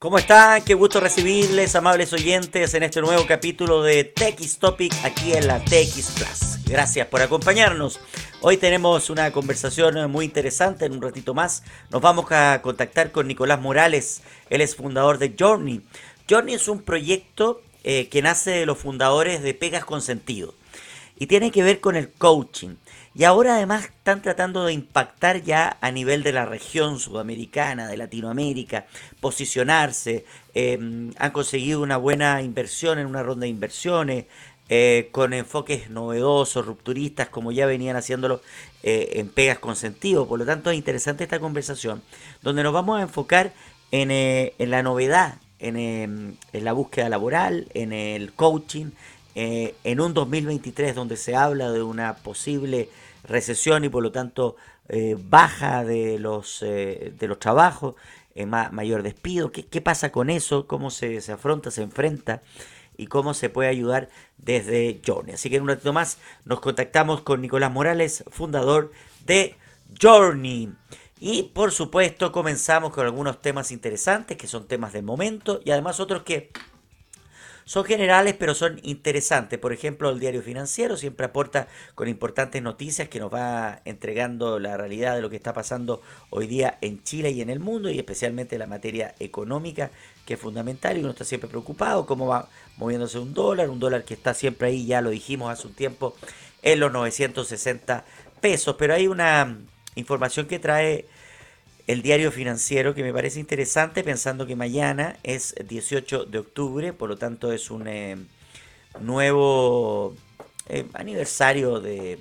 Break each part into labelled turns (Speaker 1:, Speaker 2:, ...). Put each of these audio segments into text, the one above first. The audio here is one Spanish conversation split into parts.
Speaker 1: ¿Cómo están? Qué gusto recibirles, amables oyentes, en este nuevo capítulo de TX Topic aquí en la TX Plus. Gracias por acompañarnos. Hoy tenemos una conversación muy interesante. En un ratito más nos vamos a contactar con Nicolás Morales. Él es fundador de Journey. Journey es un proyecto eh, que nace de los fundadores de Pegas con Sentido y tiene que ver con el coaching. Y ahora además están tratando de impactar ya a nivel de la región sudamericana, de Latinoamérica, posicionarse. Em, han conseguido una buena inversión en una ronda de inversiones, eh, con enfoques novedosos, rupturistas, como ya venían haciéndolo eh, en Pegas con Sentido. Por lo tanto, es interesante esta conversación, donde nos vamos a enfocar en, eh, en la novedad, em, en, la búsqueda laboral, en el coaching, en un 2023 donde se habla de una posible recesión y por lo tanto eh, baja de los, eh, de los trabajos, eh, mayor despido. ¿Qué, ¿Qué, pasa con eso? ¿Cómo se, se, afronta, se enfrenta? Y cómo se puede ayudar desde Journey. Así que en un ratito más nos contactamos con Nicolás Morales, fundador de Journey. Y por supuesto comenzamos con algunos temas interesantes que son temas del momento y además otros que son generales, pero son interesantes. Por ejemplo, el diario financiero siempre aporta con importantes noticias que nos va entregando la realidad de lo que está pasando hoy día en Chile y en el mundo, y especialmente la materia económica, que es fundamental y uno está siempre preocupado, cómo va moviéndose un dólar, un dólar que está siempre ahí, ya lo dijimos hace un tiempo, en los 960 pesos. Pero hay una información que trae el diario financiero que me parece interesante pensando que mañana es 18 de octubre, por lo tanto es un eh, nuevo eh, aniversario de,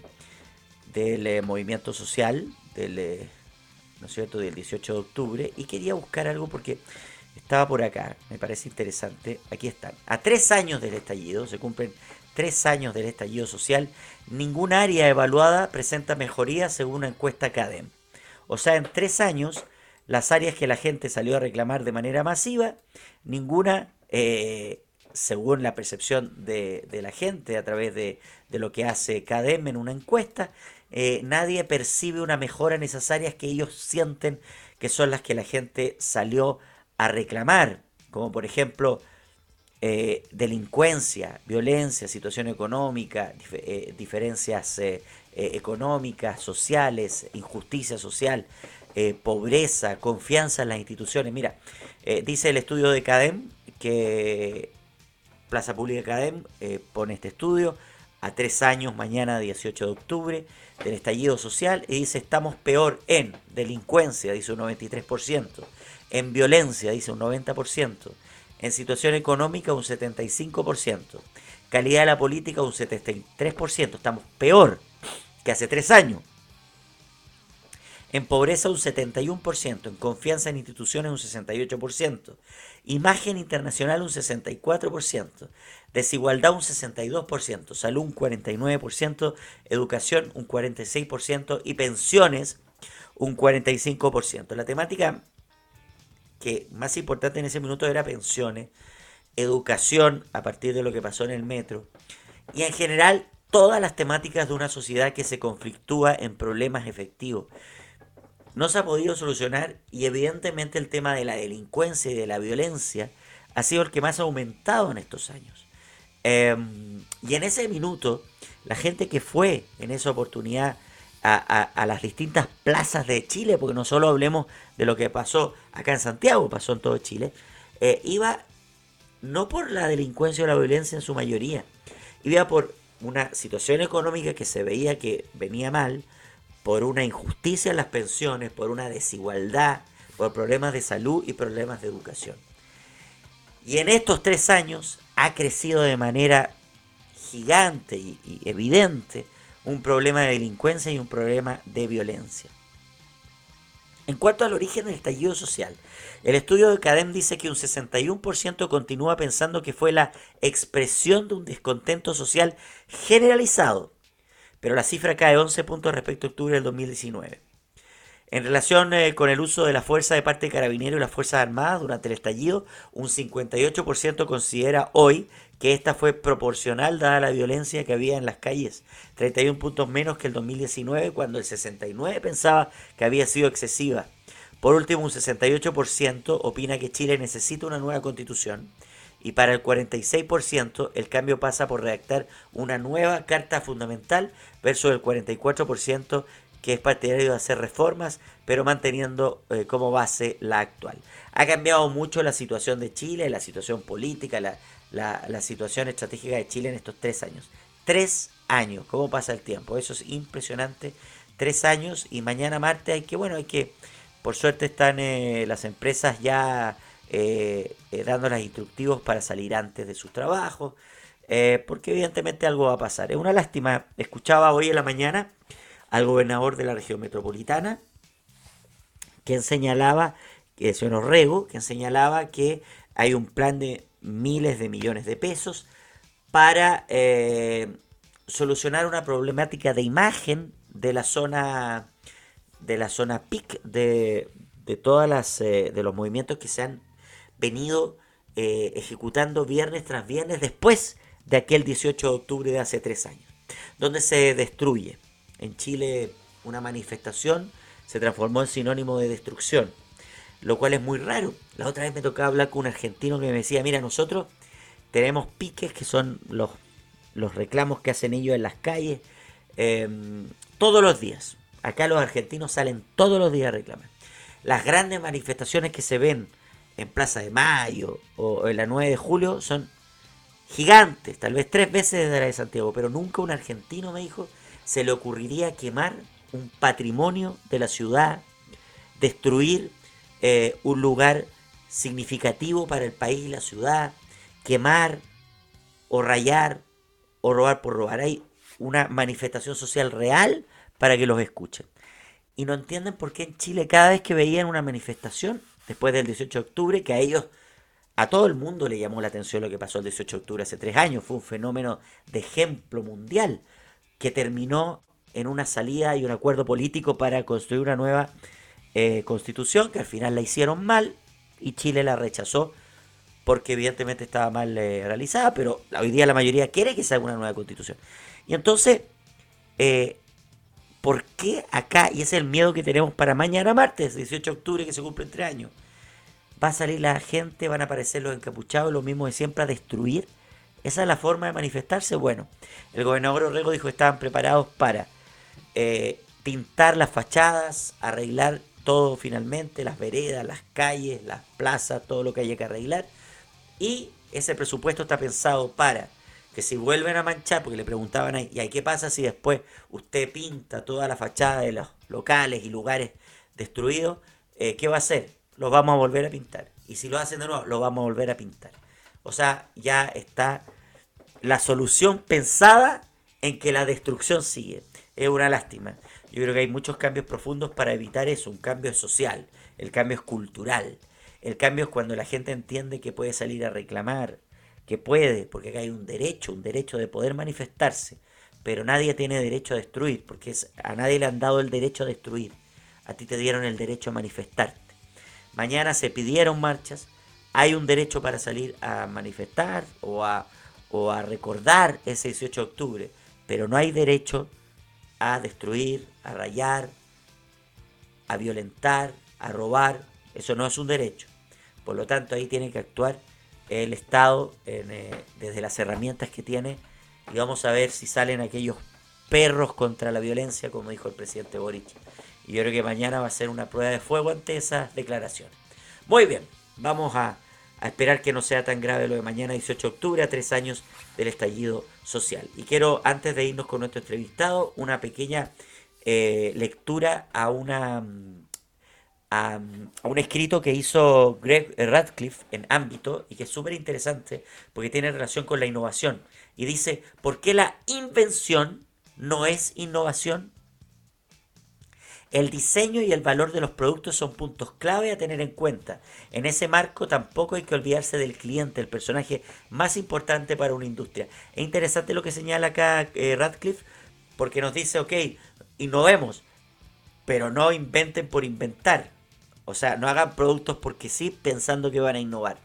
Speaker 1: del eh, movimiento social, del, ¿no es cierto? del 18 de octubre, y quería buscar algo porque estaba por acá, me parece interesante, aquí están, a tres años del estallido, se cumplen tres años del estallido social, ningún área evaluada presenta mejoría según una encuesta CADEM. O sea, en tres años, las áreas que la gente salió a reclamar de manera masiva, ninguna, eh, según la percepción de, la gente a través de, lo que hace CADEM en una encuesta, eh, nadie percibe una mejora en esas áreas que ellos sienten que son las que la gente salió a reclamar, como por ejemplo eh, delincuencia, violencia, situación económica, diferencias económicas, sociales, injusticia social, eh, pobreza, confianza en las instituciones. Mira, eh, dice el estudio de CADEM que Plaza Pública CADEM pone este estudio a tres años, mañana 18 de octubre, del estallido social y dice estamos peor en delincuencia, dice un 93%, en violencia, dice un 90%, en situación económica un 75%, calidad de la política un 73%, estamos peor que hace tres años. En pobreza un 71%, en confianza en instituciones un 68%, imagen internacional un 64%, desigualdad un 62%, salud un 49%, educación un 46% y pensiones un 45%. La temática que más importante en ese minuto era pensiones, educación a partir de lo que pasó en el metro y en general todas las temáticas de una sociedad que se conflictúa en problemas efectivos. No se ha podido solucionar y evidentemente el tema de la delincuencia y de la violencia ha sido el que más ha aumentado en estos años. Em, y en ese minuto, la gente que fue en esa oportunidad a, las distintas plazas de Chile, porque no solo hablemos de lo que pasó acá en Santiago, pasó en todo Chile, eh, iba no por la delincuencia o la violencia en su mayoría, iba por una situación económica que se veía que venía mal por una injusticia en las pensiones, por una desigualdad, por problemas de salud y problemas de educación. Y en estos tres años ha crecido de manera gigante y, evidente un problema de delincuencia y un problema de violencia. En cuanto al origen del estallido social, el estudio de CADEM dice que un 61% continúa pensando que fue la expresión de un descontento social generalizado, pero la cifra cae 11 puntos respecto a octubre del 2019. En relación eh, con el uso de la fuerza de parte de Carabineros y las Fuerzas Armadas durante el estallido, un 58% considera hoy que esta fue proporcional dada la violencia que había en las calles, 31 puntos menos que el 2019 cuando el 69 pensaba que había sido excesiva. Por último, un 68% opina que Chile necesita una nueva constitución y para el 46% el cambio pasa por redactar una nueva carta fundamental versus el 44% que es partidario de hacer reformas, pero manteniendo eh, como base la actual. Ha cambiado mucho la situación de Chile, la situación política, la, la situación estratégica de Chile en estos tres años. Tres años, ¿cómo pasa el tiempo? Eso es impresionante. Tres años y mañana martes hay que, bueno, hay que, por suerte están eh, las empresas ya eh, eh, dando los instructivos para salir antes de sus trabajos, porque evidentemente algo va a pasar. Es una lástima. Escuchaba hoy en la mañana al gobernador de la región metropolitana, quien señalaba, que es Orrego, quien señalaba que hay un plan de miles de millones de pesos para solucionar una problemática de imagen de la zona de la zona PIC de, de todas las eh, de los movimientos que se han venido eh, ejecutando viernes tras viernes después de aquel 18 de octubre de hace tres años, donde se destruye. En Chile una manifestación se transformó en sinónimo de destrucción, lo cual es muy raro. La otra vez me tocaba hablar con un argentino que me decía, mira, nosotros tenemos piques que son los los reclamos que hacen ellos en las calles, em, todos los días. Acá los argentinos salen todos los días a reclamar. Las grandes manifestaciones que se ven en Plaza de Mayo o en la 9 de julio son gigantes, tal vez tres veces desde la de Santiago, pero nunca un argentino, me dijo, se le ocurriría quemar un patrimonio de la ciudad, destruir eh, un lugar significativo para el país y la ciudad, quemar o rayar o robar por robar. Hay una manifestación social real para que los escuchen. Y no entienden por qué en Chile cada vez que veían una manifestación, después del 18 de octubre, que a ellos, a todo el mundo le llamó la atención lo que pasó el 18 de octubre hace tres años, fue un fenómeno de ejemplo mundial que terminó en una salida y un acuerdo político para construir una nueva eh, constitución, que al final la hicieron mal y Chile la rechazó porque evidentemente estaba mal eh, realizada, pero hoy día la mayoría quiere que se haga una nueva constitución. Y entonces, eh, ¿por qué acá, y ese es el miedo que tenemos para mañana martes, 18 de octubre, que se cumple entre años, va a salir la gente, van a aparecer los encapuchados, lo mismo de siempre, a destruir? ¿Esa es la forma de manifestarse? Bueno, el gobernador Orrego dijo que estaban preparados para eh, pintar las fachadas, arreglar todo finalmente, las veredas, las calles, las plazas, todo lo que haya que arreglar. Y ese presupuesto está pensado para que si vuelven a manchar, porque le preguntaban ahí, ¿y qué pasa si después usted pinta toda la fachada de los locales y lugares destruidos? Eh, ¿Qué va a hacer? Lo vamos a volver a pintar. Y si lo hacen de nuevo, lo vamos a volver a pintar. O sea, ya está la solución pensada en que la destrucción sigue. Es una lástima. Yo creo que hay muchos cambios profundos para evitar eso. Un cambio social, el cambio es cultural. El cambio es cuando la gente entiende que puede salir a reclamar, que puede, porque acá hay un derecho, un derecho de poder manifestarse, pero nadie tiene derecho a destruir, porque a nadie le han dado el derecho a destruir, a ti te dieron el derecho a manifestarte. Mañana se pidieron marchas, hay un derecho para salir a manifestar o a, o a recordar ese 18 de octubre, pero no hay derecho a destruir, a rayar, a violentar, a robar, eso no es un derecho. Por lo tanto, ahí tiene que actuar el Estado eh, desde las herramientas que tiene y vamos a ver si salen aquellos perros contra la violencia, como dijo el presidente Boric. Y yo creo que mañana va a ser una prueba de fuego ante esas declaraciones. Muy bien, vamos a, esperar que no sea tan grave lo de mañana 18 de octubre, a tres años del estallido social. Y quiero, antes de irnos con nuestro entrevistado, una pequeña eh, lectura a una a, un escrito que hizo Greg Radcliffe en ámbito y que es súper interesante porque tiene relación con la innovación. Y dice, ¿por qué la invención no es innovación? El diseño y el valor de los productos son puntos clave a tener en cuenta. En ese marco tampoco hay que olvidarse del cliente, el personaje más importante para una industria. Es interesante lo que señala acá eh, Radcliffe porque nos dice, ok, innovemos, pero no inventen por inventar. O sea, no hagan productos porque sí, pensando que van a innovar.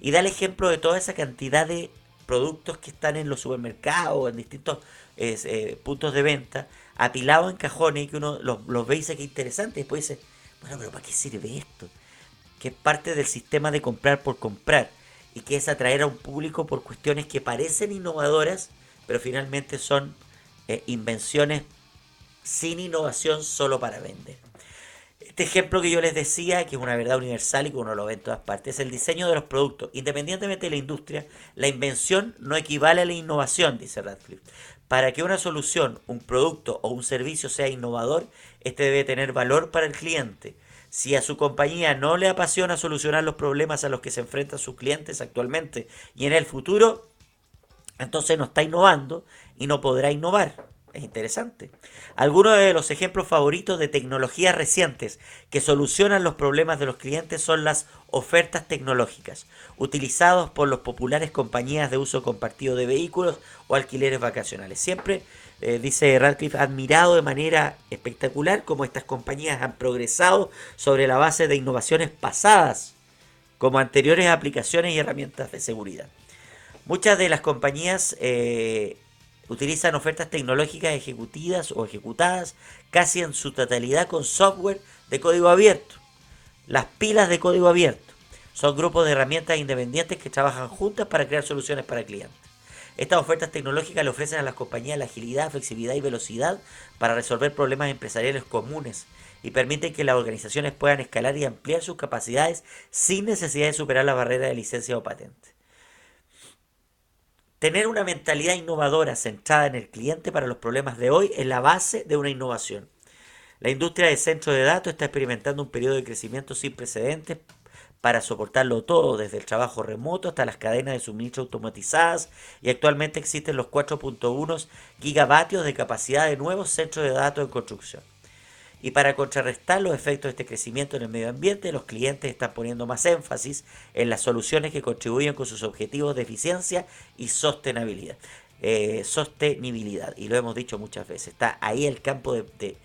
Speaker 1: Y da el ejemplo de toda esa cantidad de productos que están en los supermercados, en distintos eh, puntos de venta, apilados en cajones y que uno los, ve y dice que interesante. Y después dice, Bueno, pero ¿para qué sirve esto? Que es parte del sistema de comprar por comprar y que es atraer a un público por cuestiones que parecen innovadoras, pero finalmente son eh, invenciones sin innovación solo para vender. Este ejemplo que yo les decía, que es una verdad universal y que uno lo ve en todas partes, es el diseño de los productos. Independientemente de la industria, la invención no equivale a la innovación, dice Radcliffe. Para que una solución, un producto o un servicio sea innovador, este debe tener valor para el cliente. Si a su compañía no le apasiona solucionar los problemas a los que se enfrentan sus clientes actualmente y en el futuro, entonces no está innovando y no podrá innovar. Es interesante. Algunos de los ejemplos favoritos de tecnologías recientes que solucionan los problemas de los clientes son las ofertas tecnológicas, utilizados por las populares compañías de uso compartido de vehículos o alquileres vacacionales. Siempre, eh, dice Radcliffe, admirado de manera espectacular cómo estas compañías han progresado sobre la base de innovaciones pasadas, como anteriores aplicaciones y herramientas de seguridad. Muchas de las compañías eh, utilizan ofertas tecnológicas ejecutadas o ejecutadas casi en su totalidad con software de código abierto. Las pilas de código abierto son grupos de herramientas independientes que trabajan juntas para crear soluciones para clientes. Estas ofertas tecnológicas le ofrecen a las compañías la agilidad, flexibilidad y velocidad para resolver problemas empresariales comunes y permiten que las organizaciones puedan escalar y ampliar sus capacidades sin necesidad de superar la barrera de licencia o patente. Tener una mentalidad innovadora centrada en el cliente para los problemas de hoy es la base de una innovación. La industria de centros de datos está experimentando un periodo de crecimiento sin precedentes para soportarlo todo, desde el trabajo remoto hasta las cadenas de suministro automatizadas y actualmente existen los 4.1 gigavatios de capacidad de nuevos centros de datos en construcción. Y para contrarrestar los efectos de este crecimiento en el medio ambiente, los clientes están poniendo más énfasis en las soluciones que contribuyen con sus objetivos de eficiencia y sostenibilidad. Eh, sostenibilidad, y lo hemos dicho muchas veces, está ahí el campo de,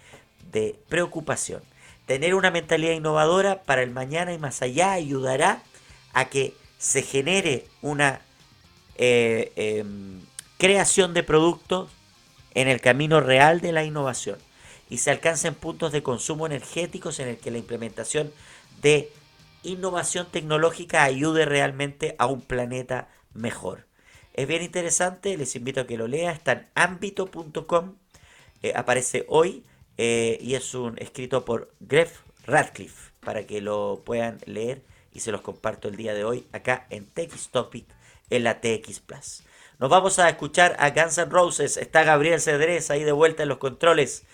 Speaker 1: preocupación. Tener una mentalidad innovadora para el mañana y más allá ayudará a que se genere una eh, em, creación de productos en el camino real de la innovación y se alcancen puntos de consumo energéticos en el que la implementación de innovación tecnológica ayude realmente a un planeta mejor. Es bien interesante, les invito a que lo lea, está en ámbito.com, eh, aparece hoy eh, y es un escrito por Greg Radcliffe para que lo puedan leer y se los comparto el día de hoy acá en TX Topic en la TX Plus. Nos vamos a escuchar a Guns N' Roses, está Gabriel Cedrés ahí de vuelta en los controles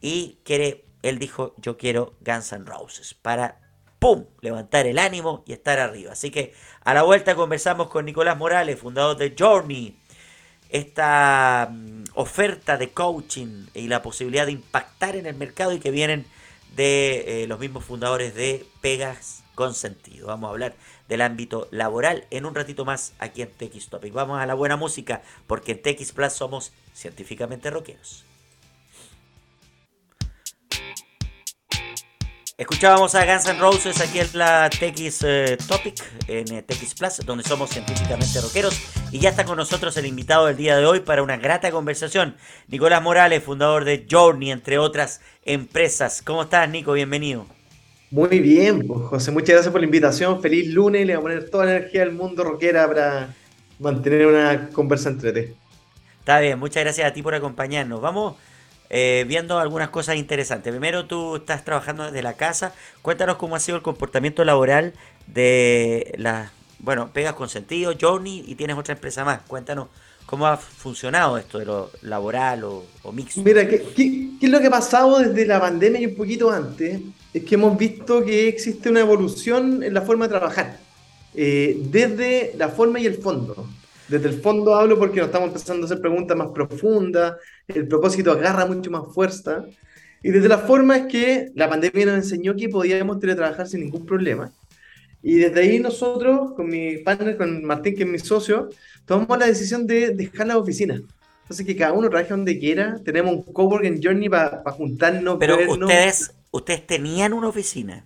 Speaker 1: y quiere, él dijo, yo quiero Guns N' Roses para, ¡pum!, levantar el ánimo y estar arriba. Así que a la vuelta conversamos con Nicolás Morales, fundador de Journey, esta mm, oferta de coaching y la posibilidad de impactar en el mercado y que vienen de eh, los mismos fundadores de Pegas con Sentido. Vamos a hablar del ámbito laboral en un ratito más aquí en TX Topic. Vamos a la buena música porque en TX Plus somos científicamente rockeros. Escuchábamos a Guns N' Roses aquí en la TX eh, Topic, en eh, TX Plus, donde somos científicamente rockeros. Y ya está con nosotros el invitado del día de hoy para una grata conversación, Nicolás Morales, fundador de Journey, entre otras empresas. ¿Cómo estás, Nico? Bienvenido.
Speaker 2: Muy bien, José, muchas gracias por la invitación. Feliz lunes, le voy a poner toda la energía del mundo rockera para mantener una conversa entre ti.
Speaker 1: Está bien, muchas gracias a ti por acompañarnos. Vamos eh, viendo algunas cosas interesantes. Primero, tú estás trabajando desde la casa. Cuéntanos cómo ha sido el comportamiento laboral de las, bueno, Pegas con Sentido, Journey y tienes otra empresa más. Cuéntanos cómo ha funcionado esto de lo laboral o, mixto.
Speaker 2: Mira, ¿qué, es lo que ha pasado desde la pandemia y un poquito antes? Es que hemos visto que existe una evolución en la forma de trabajar, eh, desde la forma y el fondo. Desde el fondo hablo porque nos estamos empezando a hacer preguntas más profundas, el propósito agarra mucho más fuerza. Y desde la forma es que la pandemia nos enseñó que podíamos teletrabajar sin ningún problema. Y desde ahí nosotros, con mi partner, con Martín, que es mi socio, tomamos la decisión de dejar la oficina. Entonces que cada uno trabaje donde quiera. Tenemos un coworking journey para juntarnos.
Speaker 1: Pero ustedes, ustedes tenían una oficina.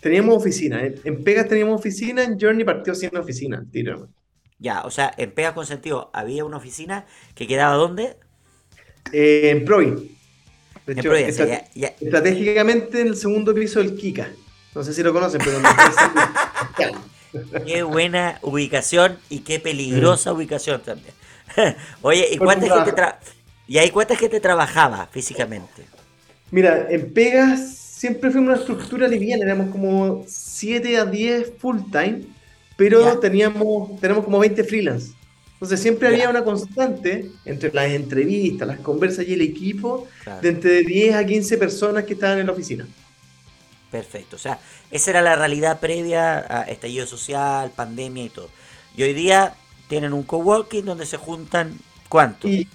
Speaker 2: Teníamos oficina. En Pegas teníamos oficina, en Journey partió siendo oficina.
Speaker 1: Ya, o sea, en Pegas con sentido había una oficina que quedaba ¿dónde?
Speaker 2: Eh, en Provi. De hecho, estratégicamente en el segundo piso del Kika. No sé si lo conocen, pero
Speaker 1: Qué buena ubicación y qué peligrosa ubicación también. Oye, ¿y cuánta gente ¿Y ahí cuánta gente trabajaba físicamente?
Speaker 2: Mira, en Pegas siempre fuimos una estructura liviana, éramos como 7 a 10 full time, pero teníamos tenemos como 20 freelance. Entonces siempre había una constante entre las entrevistas, las conversas y el equipo de entre 10 a 15 personas que estaban en la oficina.
Speaker 1: Perfecto, o sea, esa era la realidad previa a estallido social, pandemia y todo. Y hoy día tienen un coworking donde se juntan, ¿cuánto?
Speaker 2: Y,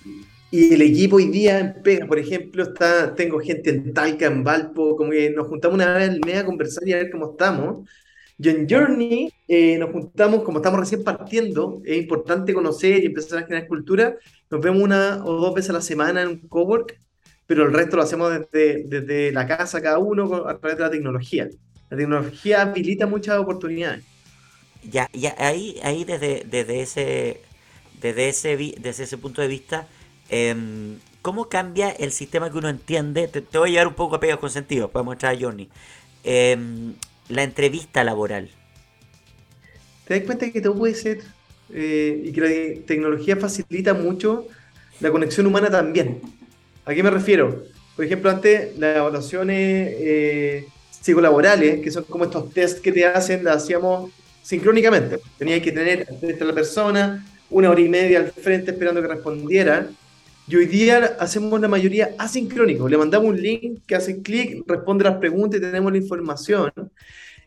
Speaker 2: el equipo hoy día en Pega, por ejemplo, está, tengo gente en Talca, en Valpo, como que nos juntamos una vez al mes a conversar y a ver cómo estamos. Y en Journey eh, nos juntamos, como estamos recién partiendo, es importante conocer y empezar a generar cultura. Nos vemos una o dos veces a la semana en un cowork, pero el resto lo hacemos desde, desde la casa cada uno a través de la tecnología. La tecnología habilita muchas oportunidades.
Speaker 1: Ya, ya ahí, ahí desde, desde ese desde ese desde ese punto de vista, em, ¿cómo cambia el sistema que uno entiende? Te, voy a llevar un poco a pegas con sentido para mostrar a Johnny. Em, la entrevista laboral.
Speaker 2: ¿Te das cuenta que todo puede ser eh, y que la tecnología facilita mucho la conexión humana también? ¿A qué me refiero? Por ejemplo, antes las evaluaciones eh, psicolaborales, que son como estos test que te hacen, las hacíamos sincrónicamente. Tenías que tener a la persona una hora y media al frente esperando que respondiera. Y hoy día hacemos la mayoría asincrónico. Le mandamos un link que hace clic, responde las preguntas y tenemos la información.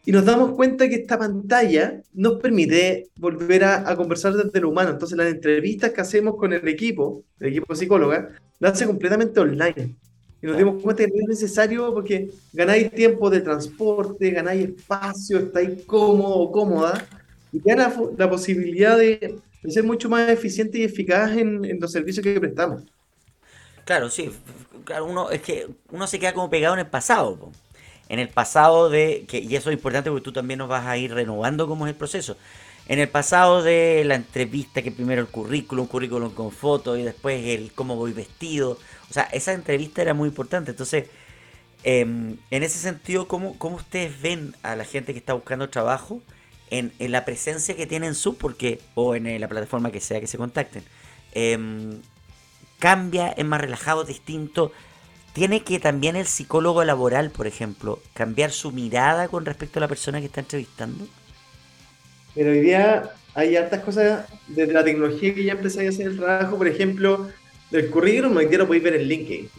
Speaker 2: Y nos damos cuenta que esta pantalla nos permite volver a, conversar desde lo humano. Entonces las entrevistas que hacemos con el equipo, el equipo psicóloga, las hace completamente online. Y nos dimos cuenta que no es necesario porque ganáis tiempo de transporte, ganáis espacio, estáis cómodo o cómoda y te da la posibilidad de de ser mucho más eficiente y eficaz en, los servicios que prestamos.
Speaker 1: Claro, sí. Claro, uno, es que uno se queda como pegado en el pasado. En el pasado de. Que, y eso es importante porque tú también nos vas a ir renovando cómo es el proceso. En el pasado de la entrevista, que primero el currículum, currículum con fotos y después el cómo voy vestido. O sea, esa entrevista era muy importante. Entonces, em, en ese sentido, ¿cómo, ¿cómo ustedes ven a la gente que está buscando trabajo? En, la presencia que tienen su, porque, o en la plataforma que sea que se contacten, em, cambia, es más relajado, distinto. Tiene que también el psicólogo laboral, por ejemplo, cambiar su mirada con respecto a la persona que está entrevistando.
Speaker 2: Pero hoy día hay hartas cosas desde la tecnología que ya empezáis a hacer el trabajo, por ejemplo, del currículum, hoy día lo podéis ver en LinkedIn.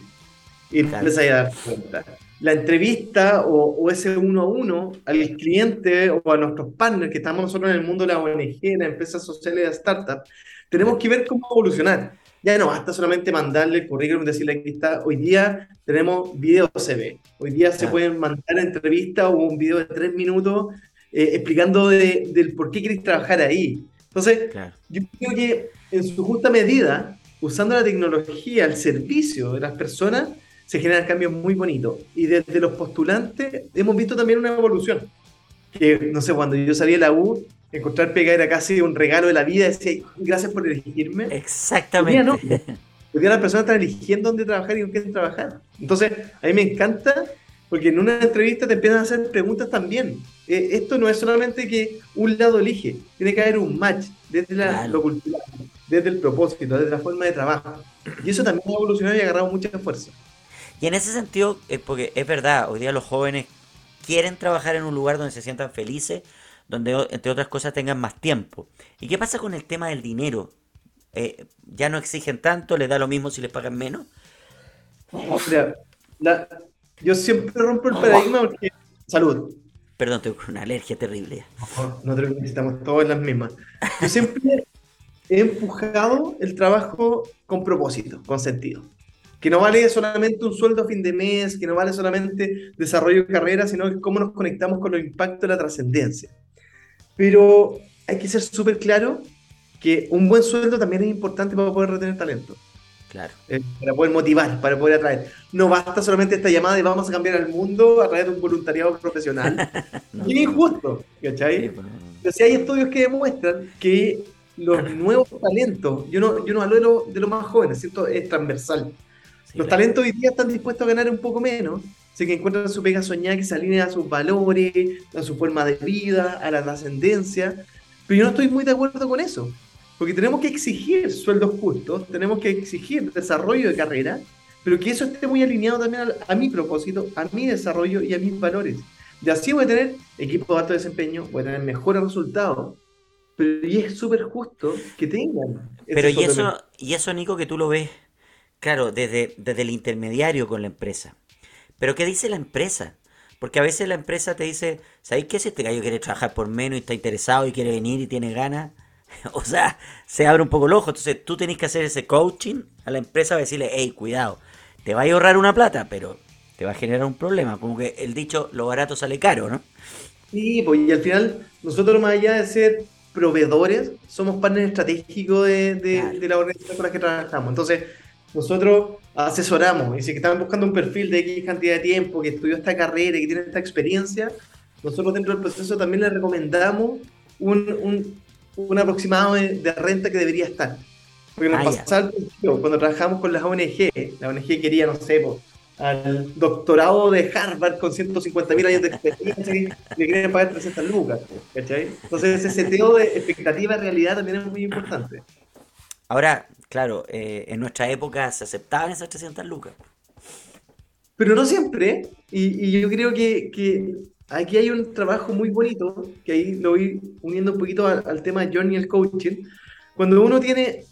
Speaker 2: Y empezáis a dar cuenta la entrevista o, ese uno a uno al cliente o a nuestros partners que estamos nosotros en el mundo de la ONG, la empresas sociales, de startup, tenemos que ver cómo evolucionar. Ya no basta solamente mandarle el currículum y decirle aquí está. Hoy día tenemos video CV. Hoy día se pueden mandar entrevistas o un video de tres minutos eh, explicando del por qué queréis trabajar ahí. Entonces, yo creo que en su justa medida, usando la tecnología al servicio de las personas, se generan cambios muy bonitos. Y desde los postulantes hemos visto también una evolución. Que, no sé, cuando yo salí de la U, encontrar pega era casi un regalo de la vida, decir gracias por elegirme.
Speaker 1: Exactamente.
Speaker 2: Hoy día, no. Hoy día las personas están eligiendo dónde trabajar y con quién trabajar. Entonces, a mí me encanta porque en una entrevista te empiezan a hacer preguntas también. Eh, esto no es solamente que un lado elige, tiene que haber un match desde la, lo cultural, desde el propósito, desde la forma de trabajo. Y eso también ha evolucionado y ha agarrado mucha fuerza.
Speaker 1: Y en ese sentido, eh, porque es verdad, hoy día los jóvenes quieren trabajar en un lugar donde se sientan felices, donde entre otras cosas tengan más tiempo. ¿Y qué pasa con el tema del dinero? Eh, ¿Ya no exigen tanto? ¿Les da lo mismo si les pagan menos?
Speaker 2: yo siempre rompo el paradigma porque... Salud.
Speaker 1: Perdón, tengo una alergia terrible.
Speaker 2: No te necesitamos todas las mismas. Yo siempre he empujado el trabajo con propósito, con sentido que no vale solamente un sueldo a fin de mes, que no vale solamente desarrollo de carrera, sino cómo nos conectamos con el impacto de la trascendencia. Pero hay que ser súper claro que un buen sueldo también es importante para poder retener talento.
Speaker 1: Claro.
Speaker 2: Eh, para poder motivar, para poder atraer. No basta solamente esta llamada de vamos a cambiar el mundo a través de un voluntariado profesional. Es injusto, ¿cachai? Pues. Pero si hay estudios que demuestran que los nuevos talentos, yo no, yo no hablo de los lo más jóvenes, ¿cierto? Es transversal Los talentos hoy día están dispuestos a ganar un poco menos, sé que encuentran su pega soñada que se alinea a sus valores, a su forma de vida, a la trascendencia, pero yo no estoy muy de acuerdo con eso, porque tenemos que exigir sueldos justos, tenemos que exigir desarrollo de carrera, pero que eso esté muy alineado también a, a mi propósito, a mi desarrollo y a mis valores. Y así voy a tener equipos de alto desempeño, voy a tener mejores resultados, pero y es súper justo que tengan.
Speaker 1: Pero y eso, y eso, Nico, que tú lo ves, claro, desde, desde el intermediario con la empresa. Pero ¿qué dice la empresa? Porque a veces la empresa te dice, ¿sabéis qué? Si este gallo quiere trabajar por menos y está interesado y quiere venir y tiene ganas, o sea, se abre un poco el ojo. Entonces tú tenés que hacer ese coaching a la empresa para decirle, hey, cuidado, te va a ahorrar una plata, pero te va a generar un problema. Como que el dicho, lo barato sale caro, ¿no?
Speaker 2: Sí, pues y al final, nosotros más allá de ser proveedores, somos partners estratégicos de, de, la organización con la que trabajamos. Entonces, nosotros asesoramos y si están buscando un perfil de X cantidad de tiempo, que estudió esta carrera y que tiene esta experiencia, nosotros dentro del proceso también le recomendamos un, un, un aproximado de, renta que debería estar. Porque nos ah, cuando trabajamos con las ONG, la ONG quería, no sé, al doctorado de Harvard con 150 mil años de experiencia y le quieren pagar 300 lucas. Entonces ese seteo de expectativa realidad también es muy importante.
Speaker 1: Ahora, claro, eh, en nuestra época se aceptaban esas 300 lucas.
Speaker 2: Pero no siempre, y, yo creo que, aquí hay un trabajo muy bonito, que ahí lo voy uniendo un poquito al, tema de Johnny el coaching, cuando uno tiene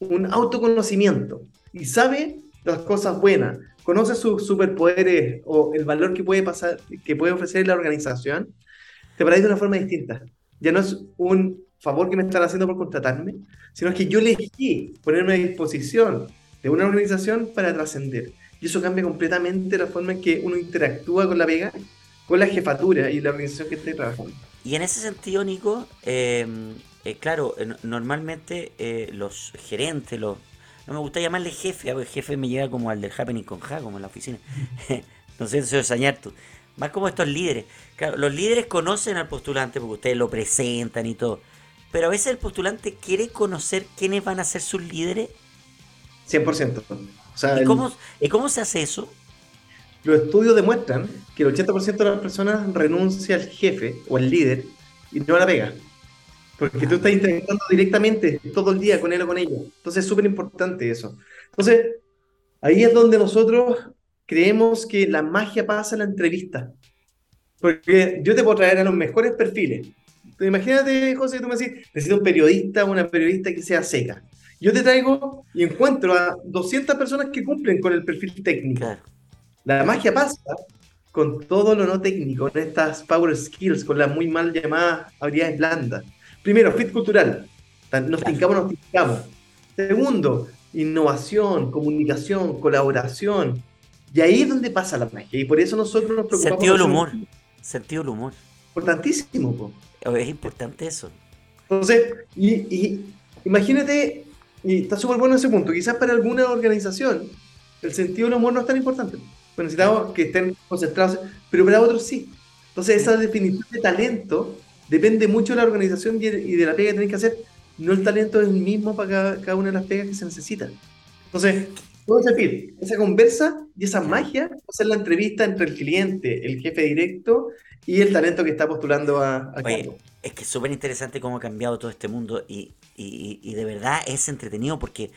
Speaker 2: un autoconocimiento y sabe las cosas buenas, conoce sus superpoderes o el valor que puede pasar, que puede ofrecer la organización, te paráis de una forma distinta. Ya no es un favor que me están haciendo por contratarme, sino que yo elegí ponerme a disposición de una organización para trascender. Y eso cambia completamente la forma en que uno interactúa con la vega, con la jefatura y la organización que esté trabajando.
Speaker 1: Y en ese sentido, Nico, eh, eh, claro, eh, normalmente los gerentes, los, no me gusta llamarle jefe, porque jefe me llega como al del Happening con Ja, como en la oficina. no sé, eso es tú. Más como estos líderes. Claro, los líderes conocen al postulante porque ustedes lo presentan y todo. Pero a veces el postulante quiere conocer quiénes van a ser sus líderes.
Speaker 2: 100%.
Speaker 1: ¿Y, cómo, ¿Y cómo se hace eso?
Speaker 2: Los estudios demuestran que el 80% de las personas renuncia al jefe o al líder y no a la pega. Porque tú estás interactuando directamente todo el día con él o con ella. Entonces es súper importante eso. Entonces, ahí es donde nosotros creemos que la magia pasa en la entrevista. Porque yo te puedo traer a los mejores perfiles. Imagínate, José, tú me decís, necesito un periodista, una periodista que sea seca. Yo te traigo y encuentro a 200 personas que cumplen con el perfil técnico. La magia pasa con todo lo no técnico, con estas power skills, con las muy mal llamadas habilidades blandas. Primero, fit cultural. Nos tincamos, nos tincamos. Segundo, innovación, comunicación, colaboración. Y ahí es donde pasa la magia. Y por eso nosotros nos preocupamos.
Speaker 1: Sentido del humor. Sentido del humor.
Speaker 2: Importantísimo. Po.
Speaker 1: Es importante eso.
Speaker 2: Entonces, y, imagínate, y está súper bueno ese punto, quizás para alguna organización el sentido del humor no es tan importante. Pues necesitamos que estén concentrados, pero para otros sí. Entonces, esa definición de talento depende mucho de la organización y de la pega que tenéis que hacer. No el talento es el mismo para cada, una de las pegas que se necesita. Entonces, todo ese esa conversa y esa magia, hacer la entrevista entre el cliente, el jefe directo y el talento que está postulando a, a
Speaker 1: Es que es súper interesante cómo ha cambiado todo este mundo y, de verdad es entretenido porque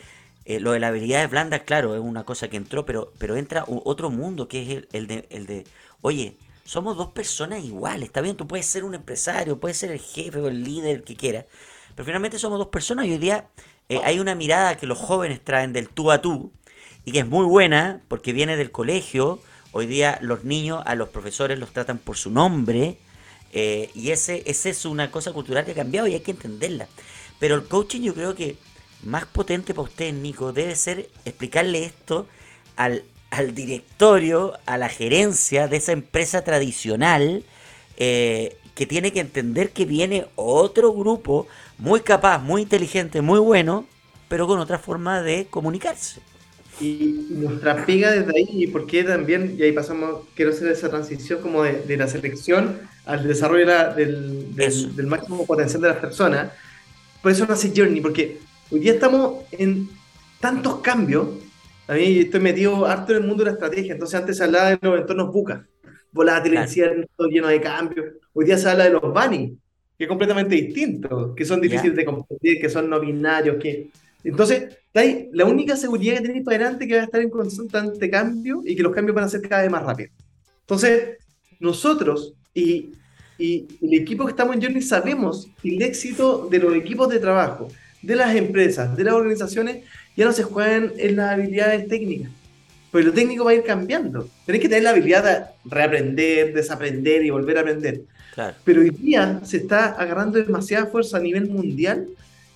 Speaker 1: eh, lo de las habilidades blandas, claro, es una cosa que entró, pero, pero entra otro mundo que es el, de, el de, oye, somos dos personas iguales. Está bien, tú puedes ser un empresario, puedes ser el jefe o el líder que quieras. Pero finalmente somos dos personas y hoy día eh, hay una mirada que los jóvenes traen del tú a tú y que es muy buena porque viene del colegio. Hoy día los niños a los profesores los tratan por su nombre. Eh, y ese, ese es una cosa cultural que ha cambiado y hay que entenderla. Pero el coaching yo creo que más potente para usted, Nico, debe ser explicarle esto al, al directorio, a la gerencia de esa empresa tradicional, eh, que tiene que entender que viene otro grupo muy capaz, muy inteligente, muy bueno, pero con otra forma de comunicarse.
Speaker 2: Y nuestra pega desde ahí, porque también, y ahí pasamos, quiero hacer esa transición como de, la selección al desarrollo del, del, máximo potencial de las personas. Por eso nace Journey, porque hoy día estamos en tantos cambios A mí estoy metido harto en el mundo de la estrategia, entonces antes se hablaba de los entornos buca, volátiles, claro. lleno de cambios. Hoy día se habla de los bunny, que es completamente distinto, que son difíciles de comprender, que son no binarios, que... Entonces, la única seguridad que tenéis para adelante que va a estar en constante cambio y que los cambios van a ser cada vez más rápidos. Entonces, nosotros y, y el equipo que estamos en Journey sabemos que el éxito de los equipos de trabajo, de las empresas, de las organizaciones, ya no se juegan en las habilidades técnicas. Pues lo técnico va a ir cambiando. Tenéis que tener la habilidad de reaprender, desaprender y volver a aprender. Pero hoy día se está agarrando demasiada fuerza a nivel mundial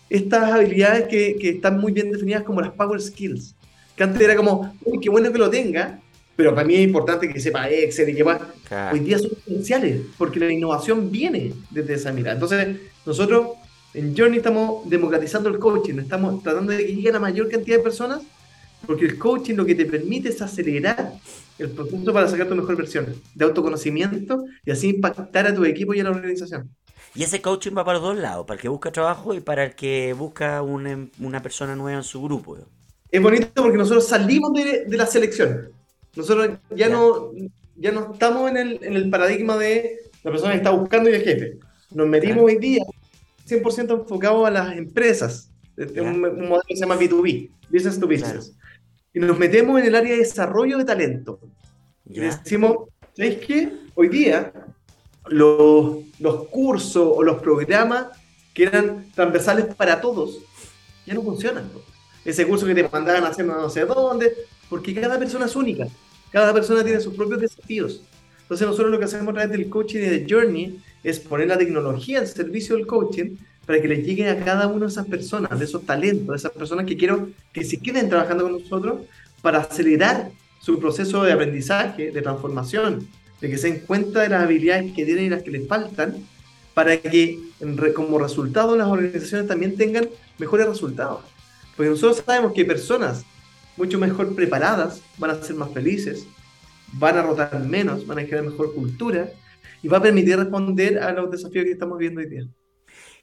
Speaker 2: estas habilidades que, que, están muy bien definidas como las power skills. Que antes era como, uy, qué bueno que lo tenga, pero para mí es importante que sepa Excel y que más. Hoy día son esenciales, porque la innovación viene desde esa mirada. Entonces, nosotros en Journey estamos democratizando el coaching, estamos tratando de que llegue a la mayor cantidad de personas, porque el coaching lo que te permite es acelerar el proceso para sacar tu mejor versión de autoconocimiento y así impactar a tu equipo y a la organización.
Speaker 1: Y ese coaching va para los dos lados, para el que busca trabajo y para el que busca una, persona nueva en su grupo.
Speaker 2: Es bonito porque nosotros salimos de, la selección. Nosotros ya, no ya no estamos en el, en el paradigma de la persona que está buscando y el jefe. Nos metimos hoy día 100% enfocado a las empresas. Un, modelo que se llama B2B, Business to Business. Y nos metemos en el área de desarrollo de talento. Y decimos, ¿sabéis qué? Hoy día los, los cursos o los programas que eran transversales para todos ya no funcionan. Ese curso que te mandaban a hacer no sé dónde, porque cada persona es única. Cada persona tiene sus propios desafíos. Entonces nosotros lo que hacemos a través del coaching y de Journey es poner la tecnología al servicio del coaching para que le llegue a cada una de esas personas, de esos talentos, de esas personas que quiero que se queden trabajando con nosotros para acelerar su proceso de aprendizaje, de transformación, de que se den cuenta de las habilidades que tienen y las que les faltan, para que como resultado las organizaciones también tengan mejores resultados. Porque nosotros sabemos que personas mucho mejor preparadas van a ser más felices, van a rotar menos, van a crear mejor cultura y va a permitir responder a los desafíos que estamos viendo hoy día.